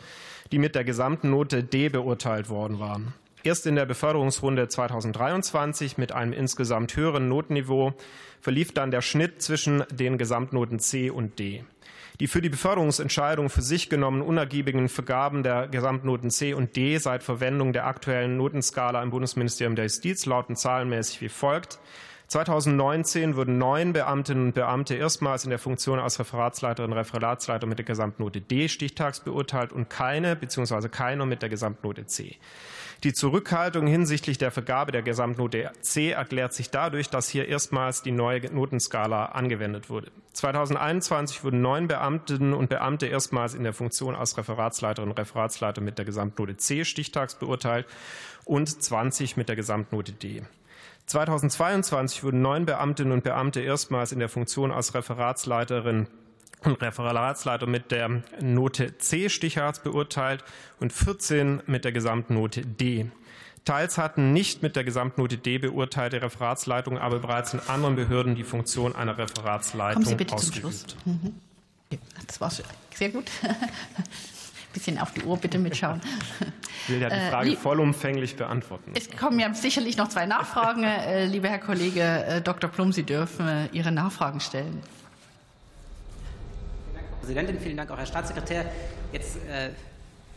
die mit der gesamten Note D beurteilt worden waren. Erst in der Beförderungsrunde 2023 mit einem insgesamt höheren Notniveau verlief dann der Schnitt zwischen den Gesamtnoten C und D. Die für die Beförderungsentscheidung für sich genommenen unergiebigen Vergaben der Gesamtnoten C und D seit Verwendung der aktuellen Notenskala im Bundesministerium der Justiz lauten zahlenmäßig wie folgt. 2019 wurden neun Beamtinnen und Beamte erstmals in der Funktion als Referatsleiterin Referatsleiter mit der Gesamtnote D stichtags beurteilt und keine bzw. keiner mit der Gesamtnote C. Die Zurückhaltung hinsichtlich der Vergabe der Gesamtnote C erklärt sich dadurch, dass hier erstmals die neue Notenskala angewendet wurde. 2021 wurden neun Beamtinnen und Beamte erstmals in der Funktion als Referatsleiterin und Referatsleiter mit der Gesamtnote C stichtags beurteilt und 20 mit der Gesamtnote D. 2022 wurden neun Beamtinnen und Beamte erstmals in der Funktion als Referatsleiterin und Referatsleiter mit der Note C stichharts beurteilt und 14 mit der Gesamtnote D. Teils hatten nicht mit der Gesamtnote D beurteilte Referatsleitungen aber bereits in anderen Behörden die Funktion einer Referatsleitung Kommen Sie bitte ausgeübt. Zum Schluss. Mhm. Das war sehr gut. bisschen auf die Uhr bitte mitschauen. Ich will ja die äh, Frage äh, vollumfänglich beantworten. Es kommen ja sicherlich noch zwei Nachfragen. Äh, lieber Herr Kollege äh, Dr. Plum, Sie dürfen Ihre Nachfragen stellen. Präsidentin, vielen Dank auch Herr Staatssekretär. Jetzt äh,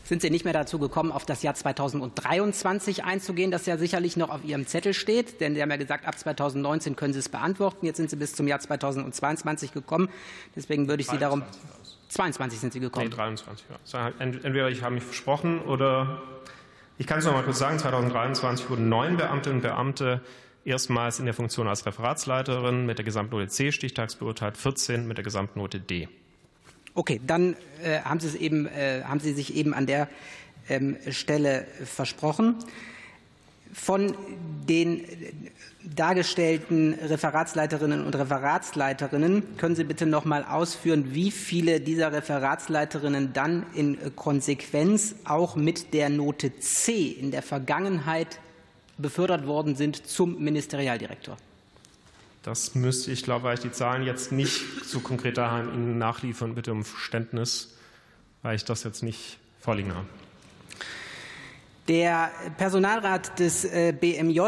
sind Sie nicht mehr dazu gekommen, auf das Jahr 2023 einzugehen, das ja sicherlich noch auf Ihrem Zettel steht. Denn Sie haben ja gesagt, ab 2019 können Sie es beantworten. Jetzt sind Sie bis zum Jahr 2022 gekommen. Deswegen würde ich Sie darum. 22 sind Sie gekommen. Nee, 23, ja. Entweder ich habe mich versprochen oder ich kann es noch mal kurz sagen, 2023 wurden neun Beamtinnen und Beamte erstmals in der Funktion als Referatsleiterin mit der Gesamtnote C stichtags beurteilt, 14 mit der Gesamtnote D. Okay, dann äh, haben, Sie es eben, äh, haben Sie sich eben an der ähm, Stelle versprochen. Von den dargestellten Referatsleiterinnen und Referatsleiterinnen können Sie bitte noch mal ausführen, wie viele dieser Referatsleiterinnen dann in Konsequenz auch mit der Note C in der Vergangenheit befördert worden sind zum Ministerialdirektor? Das müsste ich, glaube ich, die Zahlen jetzt nicht so konkret daheim Ihnen nachliefern. Bitte um Verständnis, weil ich das jetzt nicht vorliegen habe. Der Personalrat des äh, BMJ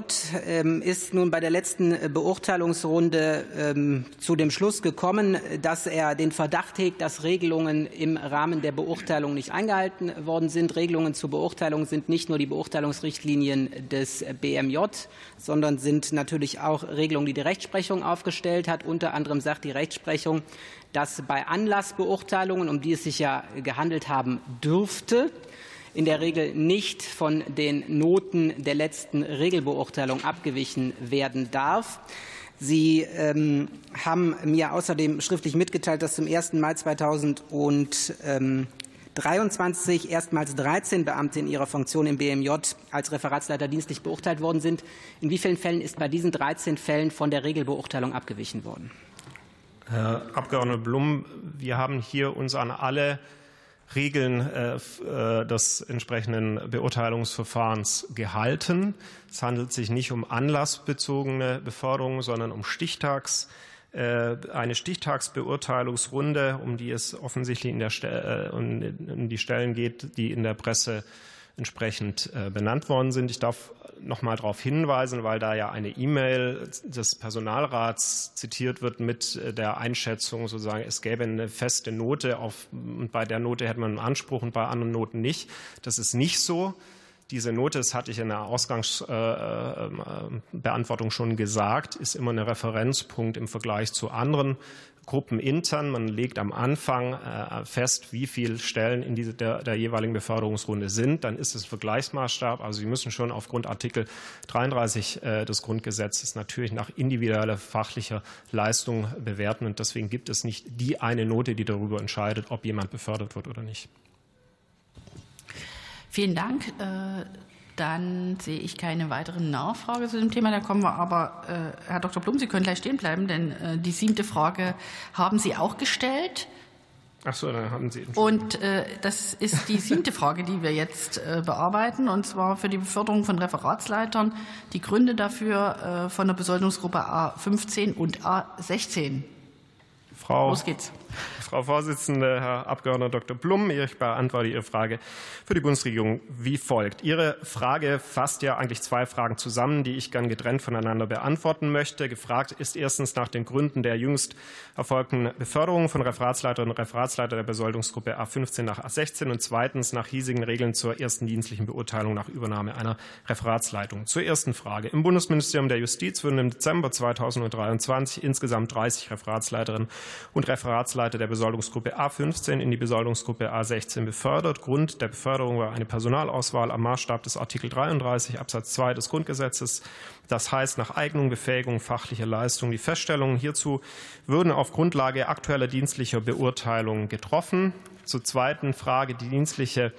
ähm, ist nun bei der letzten äh, Beurteilungsrunde ähm, zu dem Schluss gekommen, dass er den Verdacht hegt, dass Regelungen im Rahmen der Beurteilung nicht eingehalten worden sind. Regelungen zur Beurteilung sind nicht nur die Beurteilungsrichtlinien des BMJ, sondern sind natürlich auch Regelungen, die die Rechtsprechung aufgestellt hat. Unter anderem sagt die Rechtsprechung, dass bei Anlassbeurteilungen, um die es sich ja gehandelt haben dürfte, in der Regel nicht von den Noten der letzten Regelbeurteilung abgewichen werden darf. Sie ähm, haben mir außerdem schriftlich mitgeteilt, dass zum 1. Mai 2023 erstmals 13 Beamte in ihrer Funktion im BMJ als Referatsleiter dienstlich beurteilt worden sind. In wie vielen Fällen ist bei diesen 13 Fällen von der Regelbeurteilung abgewichen worden? Herr Abgeordneter Blum, wir haben hier uns an alle Regeln äh, äh, des entsprechenden Beurteilungsverfahrens gehalten. Es handelt sich nicht um anlassbezogene Beförderung, sondern um Stichtags, äh, eine Stichtagsbeurteilungsrunde, um die es offensichtlich in, der, um die Stellen geht, die in der Presse entsprechend benannt worden sind. Ich darf noch mal darauf hinweisen, weil da ja eine E-Mail des Personalrats zitiert wird mit der Einschätzung, sozusagen, es gäbe eine feste Note auf, und bei der Note hätte man einen Anspruch und bei anderen Noten nicht. Das ist nicht so. Diese Note, das hatte ich in der Ausgangsbeantwortung äh, schon gesagt, ist immer ein Referenzpunkt im Vergleich zu anderen Gruppen intern. Man legt am Anfang äh, fest, wie viele Stellen in diese, der, der jeweiligen Beförderungsrunde sind. Dann ist es Vergleichsmaßstab. Also Sie müssen schon aufgrund Artikel 33 äh, des Grundgesetzes natürlich nach individueller fachlicher Leistung bewerten. Und deswegen gibt es nicht die eine Note, die darüber entscheidet, ob jemand befördert wird oder nicht. Vielen Dank. Dann sehe ich keine weiteren Nachfrage zu dem Thema. Da kommen wir aber, äh, Herr Dr. Blum, Sie können gleich stehen bleiben, denn äh, die siebte Frage haben Sie auch gestellt. Ach so, dann haben Sie. Und äh, das ist die siebte Frage, die wir jetzt äh, bearbeiten, und zwar für die Beförderung von Referatsleitern. Die Gründe dafür äh, von der Besoldungsgruppe A15 und A16. Frau, Los geht's. Frau Vorsitzende, Herr Abgeordneter Dr. Blum, ich beantworte Ihre Frage für die Bundesregierung wie folgt. Ihre Frage fasst ja eigentlich zwei Fragen zusammen, die ich gern getrennt voneinander beantworten möchte. Gefragt ist erstens nach den Gründen der jüngst erfolgten Beförderung von Referatsleiterinnen und Referatsleiter der Besoldungsgruppe A15 nach A16 und zweitens nach hiesigen Regeln zur ersten dienstlichen Beurteilung nach Übernahme einer Referatsleitung. Zur ersten Frage. Im Bundesministerium der Justiz wurden im Dezember 2023 insgesamt 30 Referatsleiterinnen und Referatsleiter der Besoldungsgruppe A15 in die Besoldungsgruppe A16 befördert. Grund der Beförderung war eine Personalauswahl am Maßstab des Artikel 33 Absatz 2 des Grundgesetzes. Das heißt nach Eignung, Befähigung, fachlicher Leistung. Die Feststellungen hierzu würden auf Grundlage aktueller dienstlicher Beurteilungen getroffen. Zur zweiten Frage, die dienstliche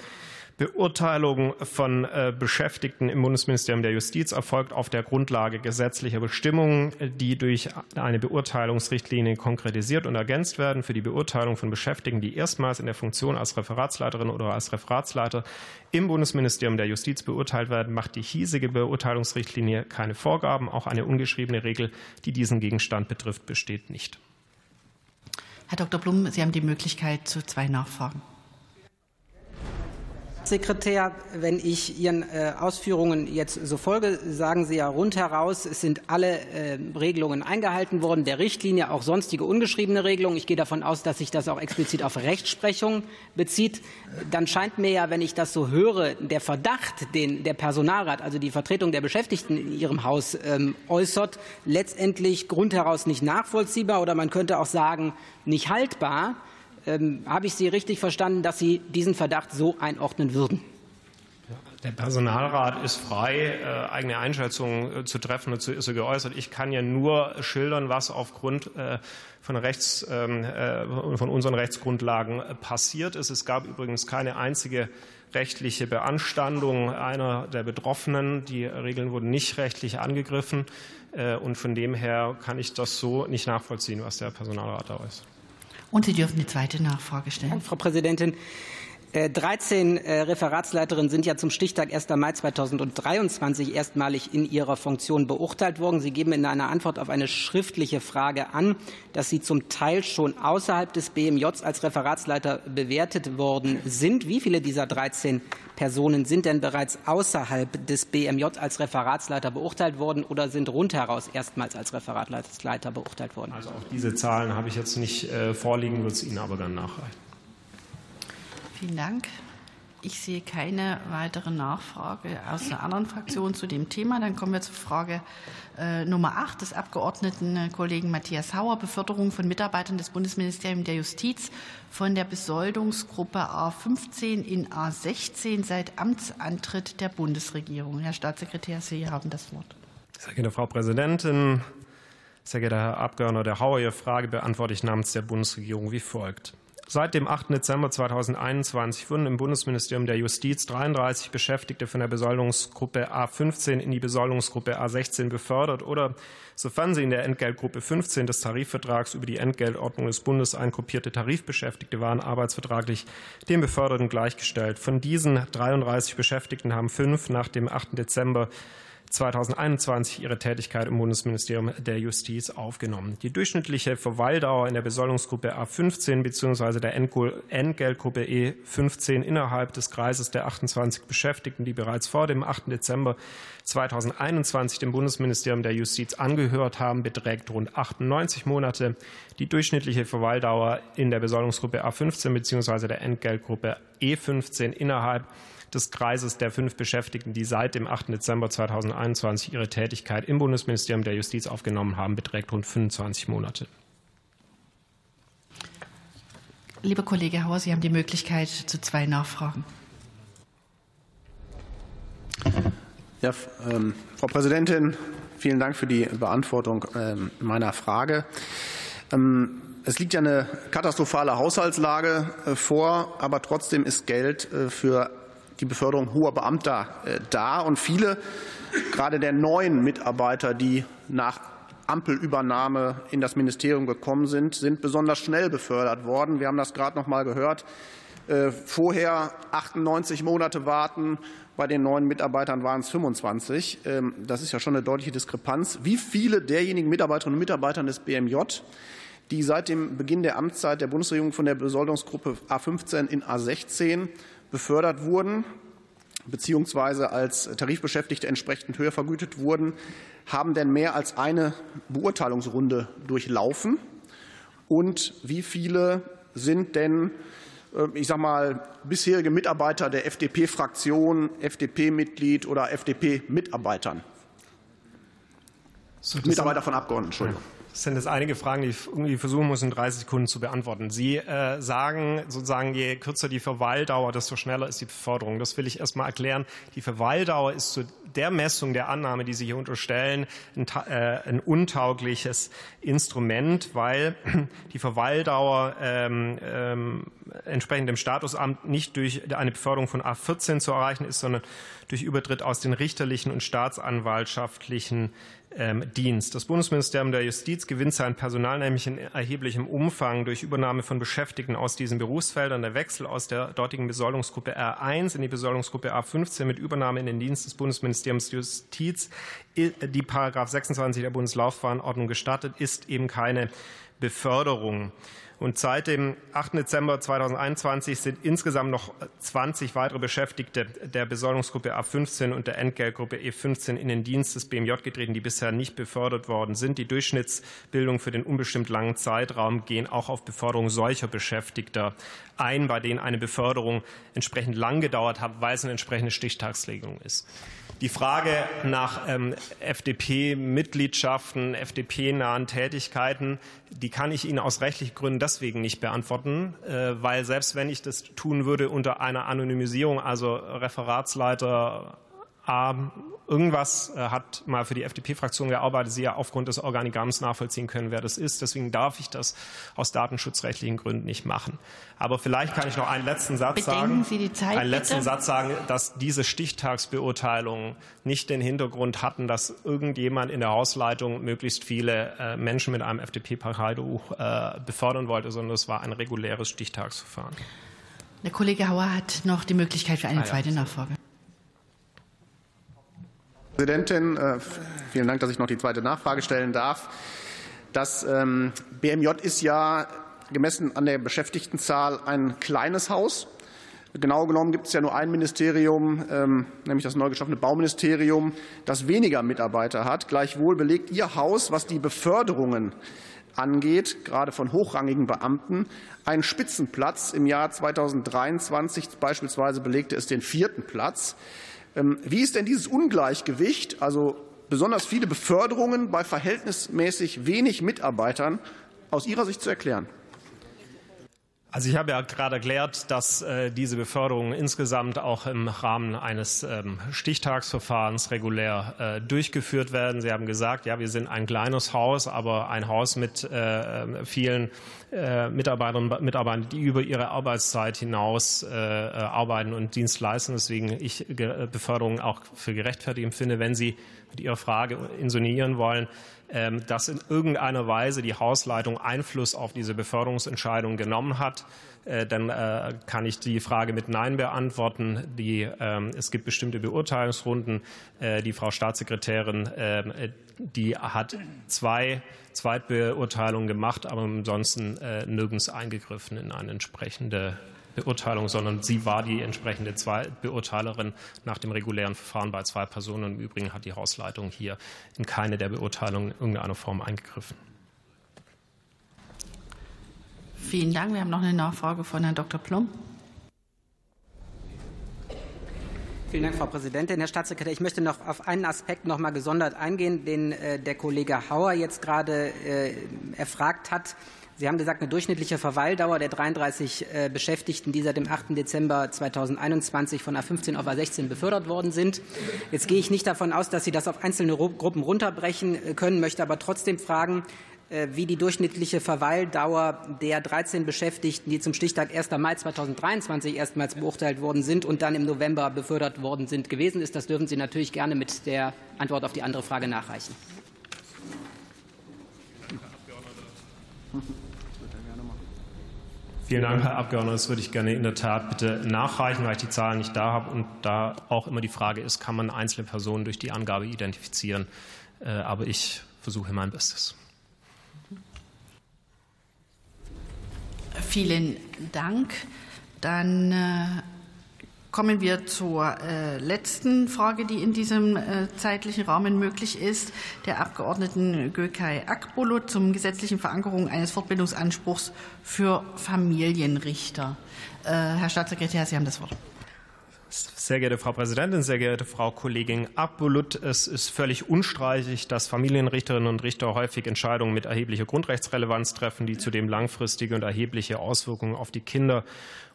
Beurteilung von äh, Beschäftigten im Bundesministerium der Justiz erfolgt auf der Grundlage gesetzlicher Bestimmungen, die durch eine Beurteilungsrichtlinie konkretisiert und ergänzt werden. Für die Beurteilung von Beschäftigten, die erstmals in der Funktion als Referatsleiterin oder als Referatsleiter im Bundesministerium der Justiz beurteilt werden, macht die hiesige Beurteilungsrichtlinie keine Vorgaben. Auch eine ungeschriebene Regel, die diesen Gegenstand betrifft, besteht nicht. Herr Dr. Blum, Sie haben die Möglichkeit zu zwei Nachfragen. Sekretär, wenn ich Ihren äh, Ausführungen jetzt so folge, sagen Sie ja rundheraus, es sind alle äh, Regelungen eingehalten worden, der Richtlinie auch sonstige ungeschriebene Regelungen. Ich gehe davon aus, dass sich das auch explizit auf Rechtsprechung bezieht. Dann scheint mir ja, wenn ich das so höre, der Verdacht, den der Personalrat, also die Vertretung der Beschäftigten in Ihrem Haus ähm, äußert, letztendlich grundheraus nicht nachvollziehbar oder man könnte auch sagen, nicht haltbar. Ähm, habe ich Sie richtig verstanden, dass Sie diesen Verdacht so einordnen würden? Der Personalrat ist frei, äh, eigene Einschätzungen äh, zu treffen und zu so geäußert. Ich kann ja nur schildern, was aufgrund äh, von, Rechts, ähm, von unseren Rechtsgrundlagen passiert ist. Es gab übrigens keine einzige rechtliche Beanstandung einer der Betroffenen. Die Regeln wurden nicht rechtlich angegriffen. Und von dem her kann ich das so nicht nachvollziehen, was der Personalrat da äußert. Und Sie dürfen die zweite Nachfrage stellen. Frau Präsidentin, 13 äh, äh, Referatsleiterinnen sind ja zum Stichtag 1. Mai 2023 erstmalig in ihrer Funktion beurteilt worden. Sie geben in einer Antwort auf eine schriftliche Frage an, dass Sie zum Teil schon außerhalb des BMJ als Referatsleiter bewertet worden sind. Wie viele dieser 13 Personen sind denn bereits außerhalb des BMJ als Referatsleiter beurteilt worden oder sind rundheraus erstmals als Referatsleiter beurteilt worden? Also auch diese Zahlen habe ich jetzt nicht äh, vorliegen, würde es Ihnen aber dann nachreichen. Vielen Dank. Ich sehe keine weitere Nachfrage aus einer anderen Fraktion zu dem Thema. Dann kommen wir zur Frage äh, Nummer 8 des Abgeordneten äh, Kollegen Matthias Hauer, Beförderung von Mitarbeitern des Bundesministeriums der Justiz von der Besoldungsgruppe A15 in A16 seit Amtsantritt der Bundesregierung. Herr Staatssekretär, Sie haben das Wort. Sehr geehrte Frau Präsidentin, sehr geehrter Herr Abgeordneter Hauer, Ihre Frage beantworte ich namens der Bundesregierung wie folgt. Seit dem 8. Dezember 2021 wurden im Bundesministerium der Justiz 33 Beschäftigte von der Besoldungsgruppe A15 in die Besoldungsgruppe A16 befördert oder, sofern sie in der Entgeltgruppe 15 des Tarifvertrags über die Entgeltordnung des Bundes eingruppierte Tarifbeschäftigte waren, arbeitsvertraglich den Beförderten gleichgestellt. Von diesen 33 Beschäftigten haben fünf nach dem 8. Dezember 2021 ihre Tätigkeit im Bundesministerium der Justiz aufgenommen. Die durchschnittliche Verweildauer in der Besoldungsgruppe A15 bzw. der Entgeltgruppe E15 innerhalb des Kreises der 28 Beschäftigten, die bereits vor dem 8. Dezember 2021 dem Bundesministerium der Justiz angehört haben, beträgt rund 98 Monate. Die durchschnittliche Verweildauer in der Besoldungsgruppe A15 bzw. der Entgeltgruppe E15 innerhalb des Kreises der fünf Beschäftigten, die seit dem 8. Dezember 2021 ihre Tätigkeit im Bundesministerium der Justiz aufgenommen haben, beträgt rund 25 Monate. Lieber Kollege Hauer, Sie haben die Möglichkeit zu zwei Nachfragen. Ja, ähm, Frau Präsidentin, vielen Dank für die Beantwortung ähm, meiner Frage. Ähm, es liegt ja eine katastrophale Haushaltslage äh, vor, aber trotzdem ist Geld äh, für die Beförderung hoher Beamter äh, da. Und viele, gerade der neuen Mitarbeiter, die nach Ampelübernahme in das Ministerium gekommen sind, sind besonders schnell befördert worden. Wir haben das gerade noch mal gehört. Vorher 98 Monate warten, bei den neuen Mitarbeitern waren es 25. Ähm, das ist ja schon eine deutliche Diskrepanz. Wie viele derjenigen Mitarbeiterinnen und Mitarbeiter des BMJ, die seit dem Beginn der Amtszeit der Bundesregierung von der Besoldungsgruppe A15 in A16 befördert wurden, beziehungsweise als Tarifbeschäftigte entsprechend höher vergütet wurden, haben denn mehr als eine Beurteilungsrunde durchlaufen? Und wie viele sind denn äh, ich sage mal, bisherige Mitarbeiter der FDP-Fraktion, FDP-Mitglied oder FDP-Mitarbeitern. Mitarbeiter von Abgeordneten, Entschuldigung. Das sind jetzt einige Fragen, die ich irgendwie versuchen muss, in 30 Sekunden zu beantworten. Sie äh, sagen sozusagen, je kürzer die Verweildauer, desto schneller ist die Beförderung. Das will ich erst mal erklären. Die Verweildauer ist zu der Messung der Annahme, die Sie hier unterstellen, ein, äh, ein untaugliches Instrument, weil die Verweildauer ähm, ähm, entsprechend dem Statusamt nicht durch eine Beförderung von A14 zu erreichen ist, sondern durch Übertritt aus den richterlichen und staatsanwaltschaftlichen ähm, Dienst. Das Bundesministerium der Justiz gewinnt sein Personal nämlich in erheblichem Umfang durch Übernahme von Beschäftigten aus diesen Berufsfeldern. Der Wechsel aus der dortigen Besoldungsgruppe R1 in die Besoldungsgruppe A15 mit Übernahme in den Dienst des Bundesministeriums Justiz, die Paragraph 26 der Bundeslaufbahnordnung gestattet, ist eben keine Beförderung. Und seit dem 8. Dezember 2021 sind insgesamt noch 20 weitere Beschäftigte der Besoldungsgruppe A15 und der Entgeltgruppe E15 in den Dienst des BMJ getreten, die bisher nicht befördert worden sind. Die Durchschnittsbildung für den unbestimmt langen Zeitraum gehen auch auf Beförderung solcher Beschäftigter ein, bei denen eine Beförderung entsprechend lang gedauert hat, weil es eine entsprechende Stichtagsregelung ist. Die Frage nach ähm, FDP-Mitgliedschaften, FDP-nahen Tätigkeiten, die kann ich Ihnen aus rechtlichen Gründen deswegen nicht beantworten, äh, weil selbst wenn ich das tun würde unter einer Anonymisierung, also Referatsleiter A irgendwas äh, hat mal für die FDP-Fraktion gearbeitet, Sie ja aufgrund des Organigramms nachvollziehen können, wer das ist. Deswegen darf ich das aus datenschutzrechtlichen Gründen nicht machen. Aber vielleicht kann ich noch einen letzten Satz Bedenken sagen. Sie die Zeit, einen letzten bitte? Satz sagen, dass diese Stichtagsbeurteilungen nicht den Hintergrund hatten, dass irgendjemand in der Hausleitung möglichst viele äh, Menschen mit einem FDP-Parteibuch äh, befördern wollte, sondern es war ein reguläres Stichtagsverfahren. Der Kollege Hauer hat noch die Möglichkeit für eine Ah, ja. zweite Nachfrage. Präsidentin, äh, vielen Dank, dass ich noch die zweite Nachfrage stellen darf. Das ähm, BMJ ist ja gemessen an der Beschäftigtenzahl ein kleines Haus. Genau genommen gibt es ja nur ein Ministerium, ähm, nämlich das neu geschaffene Bauministerium, das weniger Mitarbeiter hat. Gleichwohl belegt Ihr Haus, was die Beförderungen angeht, gerade von hochrangigen Beamten, einen Spitzenplatz. Im Jahr 2023 beispielsweise belegte es den vierten Platz. Ähm, Wie ist denn dieses Ungleichgewicht, also besonders viele Beförderungen bei verhältnismäßig wenig Mitarbeitern, aus Ihrer Sicht zu erklären? Also ich habe ja gerade erklärt, dass äh, diese Beförderungen insgesamt auch im Rahmen eines ähm, Stichtagsverfahrens regulär äh, durchgeführt werden. Sie haben gesagt, ja, wir sind ein kleines Haus, aber ein Haus mit äh, vielen äh, Mitarbeiterinnen und Mitarbeitern, die über ihre Arbeitszeit hinaus äh, arbeiten und Dienst leisten. Deswegen ich Ge- Beförderungen auch für gerechtfertigt empfinde, wenn Sie mit Ihrer Frage insinuieren wollen, dass in irgendeiner Weise die Hausleitung Einfluss auf diese Beförderungsentscheidung genommen hat, äh, dann äh, kann ich die Frage mit Nein beantworten. Die, ähm, es gibt bestimmte Beurteilungsrunden. Äh, Die Frau Staatssekretärin, ähm, äh, die hat zwei Zweitbeurteilungen gemacht, aber ansonsten nirgends eingegriffen in eine entsprechende Beurteilung, sondern sie war die entsprechende Zweitbeurteilerin nach dem regulären Verfahren bei zwei Personen. Im Übrigen hat die Hausleitung hier in keine der Beurteilungen in irgendeiner Form eingegriffen. Vielen Dank. Wir haben noch eine Nachfrage von Herrn Dr. Plum. Vielen Dank, Frau Präsidentin. Herr Staatssekretär, ich möchte noch auf einen Aspekt noch mal gesondert eingehen, den äh, der Kollege Hauer jetzt gerade äh, erfragt hat. Sie haben gesagt, eine durchschnittliche Verweildauer der 33 äh, Beschäftigten, die seit dem 8. Dezember 2021 von A15 auf A16 befördert worden sind. Jetzt gehe ich nicht davon aus, dass Sie das auf einzelne Gruppen runterbrechen äh, können, möchte aber trotzdem fragen, äh, wie die durchschnittliche Verweildauer der 13 Beschäftigten, die zum Stichtag 1. Mai 2023 erstmals beurteilt worden sind und dann im November befördert worden sind, gewesen ist. Das dürfen Sie natürlich gerne mit der Antwort auf die andere Frage nachreichen. Vielen Dank, Herr Abgeordneter. Das würde ich gerne in der Tat bitte nachreichen, weil ich die Zahlen nicht da habe und da auch immer die Frage ist, kann man einzelne Personen durch die Angabe identifizieren. Äh, aber ich versuche mein Bestes. Vielen Dank. Dann äh, Kommen wir zur äh, letzten Frage, die in diesem äh, zeitlichen Rahmen möglich ist, der Abgeordneten Gökay Akbulut zum gesetzlichen Verankerung eines Fortbildungsanspruchs für Familienrichter. Äh, Herr Staatssekretär, Sie haben das Wort. Sehr geehrte Frau Präsidentin, sehr geehrte Frau Kollegin Akbulut, es ist völlig unstreitig, dass Familienrichterinnen und Richter häufig Entscheidungen mit erheblicher Grundrechtsrelevanz treffen, die zudem langfristige und erhebliche Auswirkungen auf die Kinder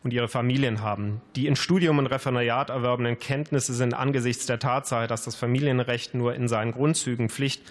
und ihre Familien haben. Die in Studium und Referendariat erworbenen Kenntnisse sind angesichts der Tatsache, dass das Familienrecht nur in seinen Grundzügen Pflicht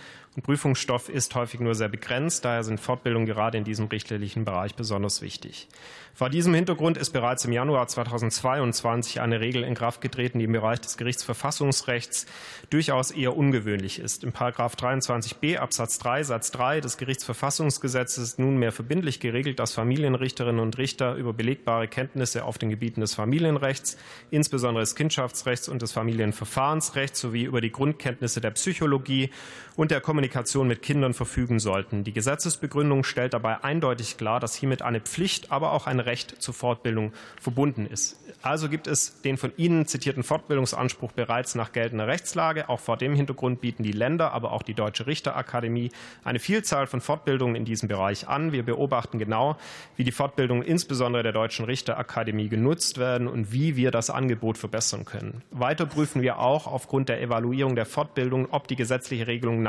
Prüfungsstoff ist, häufig nur sehr begrenzt. Daher sind Fortbildungen gerade in diesem richterlichen Bereich besonders wichtig. Vor diesem Hintergrund ist bereits im Januar 2022 eine Regel in Kraft getreten, die im Bereich des Gerichtsverfassungsrechts durchaus eher ungewöhnlich ist. Im Paragraph 23b Absatz 3 Satz 3 des Gerichtsverfassungsgesetzes ist nunmehr verbindlich geregelt, dass Familienrichterinnen und Richter über belegbare Kenntnisse auf den Gebieten des Familienrechts, insbesondere des Kindschaftsrechts und des Familienverfahrensrechts sowie über die Grundkenntnisse der Psychologie und der Kommunikation mit Kindern verfügen sollten. Die Gesetzesbegründung stellt dabei eindeutig klar, dass hiermit eine Pflicht, aber auch ein Recht zur Fortbildung verbunden ist. Also gibt es den von Ihnen zitierten Fortbildungsanspruch bereits nach geltender Rechtslage. Auch vor dem Hintergrund bieten die Länder, aber auch die Deutsche Richterakademie eine Vielzahl von Fortbildungen in diesem Bereich an. Wir beobachten genau, wie die Fortbildungen insbesondere der Deutschen Richterakademie genutzt werden und wie wir das Angebot verbessern können. Weiter prüfen wir auch aufgrund der Evaluierung der Fortbildung, ob die gesetzliche Regelung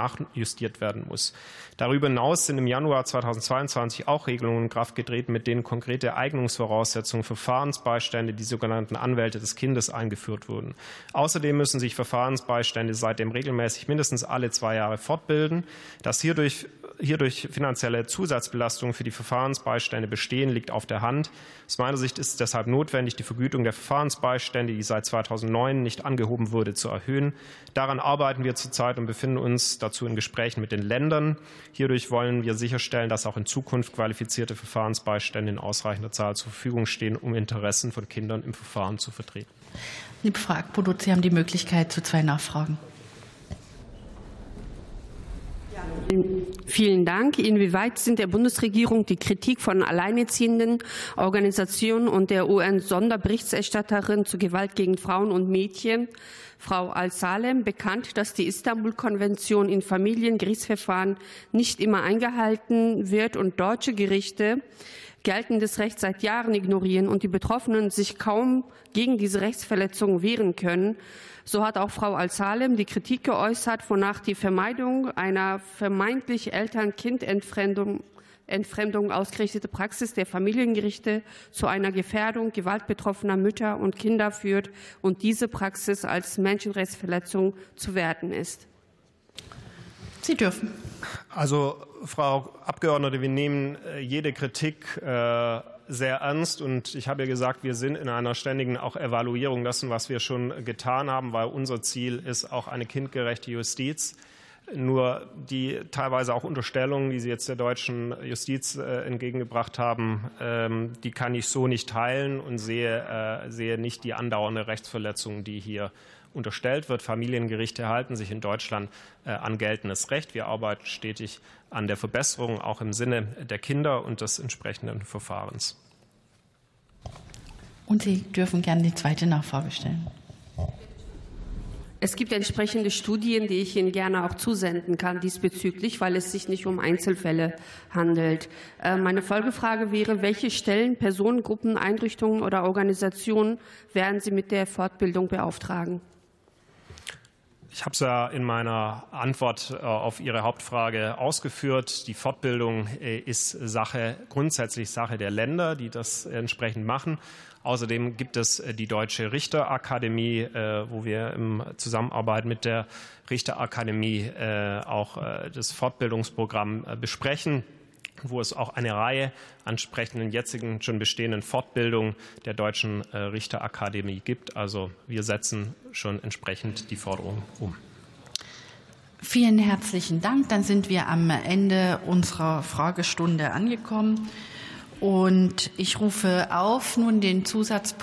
nachjustiert werden muss. Darüber hinaus sind im Januar 2022 auch Regelungen in Kraft getreten, mit denen konkrete Eignungsvoraussetzungen für Verfahrensbeistände, die sogenannten Anwälte des Kindes, eingeführt wurden. Außerdem müssen sich Verfahrensbeistände seitdem regelmäßig mindestens alle zwei Jahre fortbilden. Dass hierdurch hierdurch finanzielle Zusatzbelastungen für die Verfahrensbeistände bestehen, liegt auf der Hand. Aus meiner Sicht ist es deshalb notwendig, die Vergütung der Verfahrensbeistände, die seit 2009 nicht angehoben wurde, zu erhöhen. Daran arbeiten wir zurzeit und befinden uns dazu in Gesprächen mit den Ländern. Hierdurch wollen wir sicherstellen, dass auch in Zukunft qualifizierte Verfahrensbeistände in ausreichender Zahl zur Verfügung stehen, um Interessen von Kindern im Verfahren zu vertreten. Liebe Frau Akpodot, Sie haben die Möglichkeit zu zwei Nachfragen. Vielen Dank. Inwieweit sind der Bundesregierung die Kritik von alleinerziehenden Organisationen und der UN-Sonderberichterstatterin zu Gewalt gegen Frauen und Mädchen, Frau Al-Salem, bekannt, dass die Istanbul-Konvention in Familiengerichtsverfahren nicht immer eingehalten wird und deutsche Gerichte geltendes Recht seit Jahren ignorieren und die Betroffenen sich kaum gegen diese Rechtsverletzungen wehren können? So hat auch Frau Al-Salem die Kritik geäußert, wonach die Vermeidung einer vermeintlich Eltern-Kind-Entfremdung Entfremdung ausgerichtete Praxis der Familiengerichte zu einer Gefährdung gewaltbetroffener Mütter und Kinder führt und diese Praxis als Menschenrechtsverletzung zu werten ist. Sie dürfen. Also, Frau Abgeordnete, wir nehmen äh, jede Kritik äh, sehr ernst und ich habe ja gesagt, wir sind in einer ständigen auch Evaluierung dessen, was wir schon getan haben, weil unser Ziel ist auch eine kindgerechte Justiz. Nur die teilweise auch Unterstellungen, die Sie jetzt der deutschen Justiz äh, entgegengebracht haben, ähm, die kann ich so nicht teilen und sehe, äh, sehe nicht die andauernde Rechtsverletzung, die hier unterstellt wird. Familiengerichte halten sich in Deutschland äh, an geltendes Recht. Wir arbeiten stetig an der Verbesserung, auch im Sinne der Kinder und des entsprechenden Verfahrens. Und Sie dürfen gerne die zweite Nachfrage stellen. Es gibt entsprechende Studien, die ich Ihnen gerne auch zusenden kann diesbezüglich, weil es sich nicht um Einzelfälle handelt. Äh, meine Folgefrage wäre, welche Stellen, Personengruppen, Einrichtungen oder Organisationen werden Sie mit der Fortbildung beauftragen? Ich habe es ja in meiner Antwort äh, auf Ihre Hauptfrage ausgeführt. Die Fortbildung äh, ist Sache, grundsätzlich Sache der Länder, die das entsprechend machen. Außerdem gibt es äh, die Deutsche Richterakademie, wo wir in Zusammenarbeit mit der Richterakademie auch das Fortbildungsprogramm besprechen wo es auch eine Reihe ansprechenden jetzigen schon bestehenden Fortbildungen der Deutschen äh, Richterakademie gibt. Also wir setzen schon entsprechend die Forderung um. Vielen herzlichen Dank. Dann sind wir am Ende unserer Fragestunde angekommen. Und ich rufe auf nun den Zusatzpunkt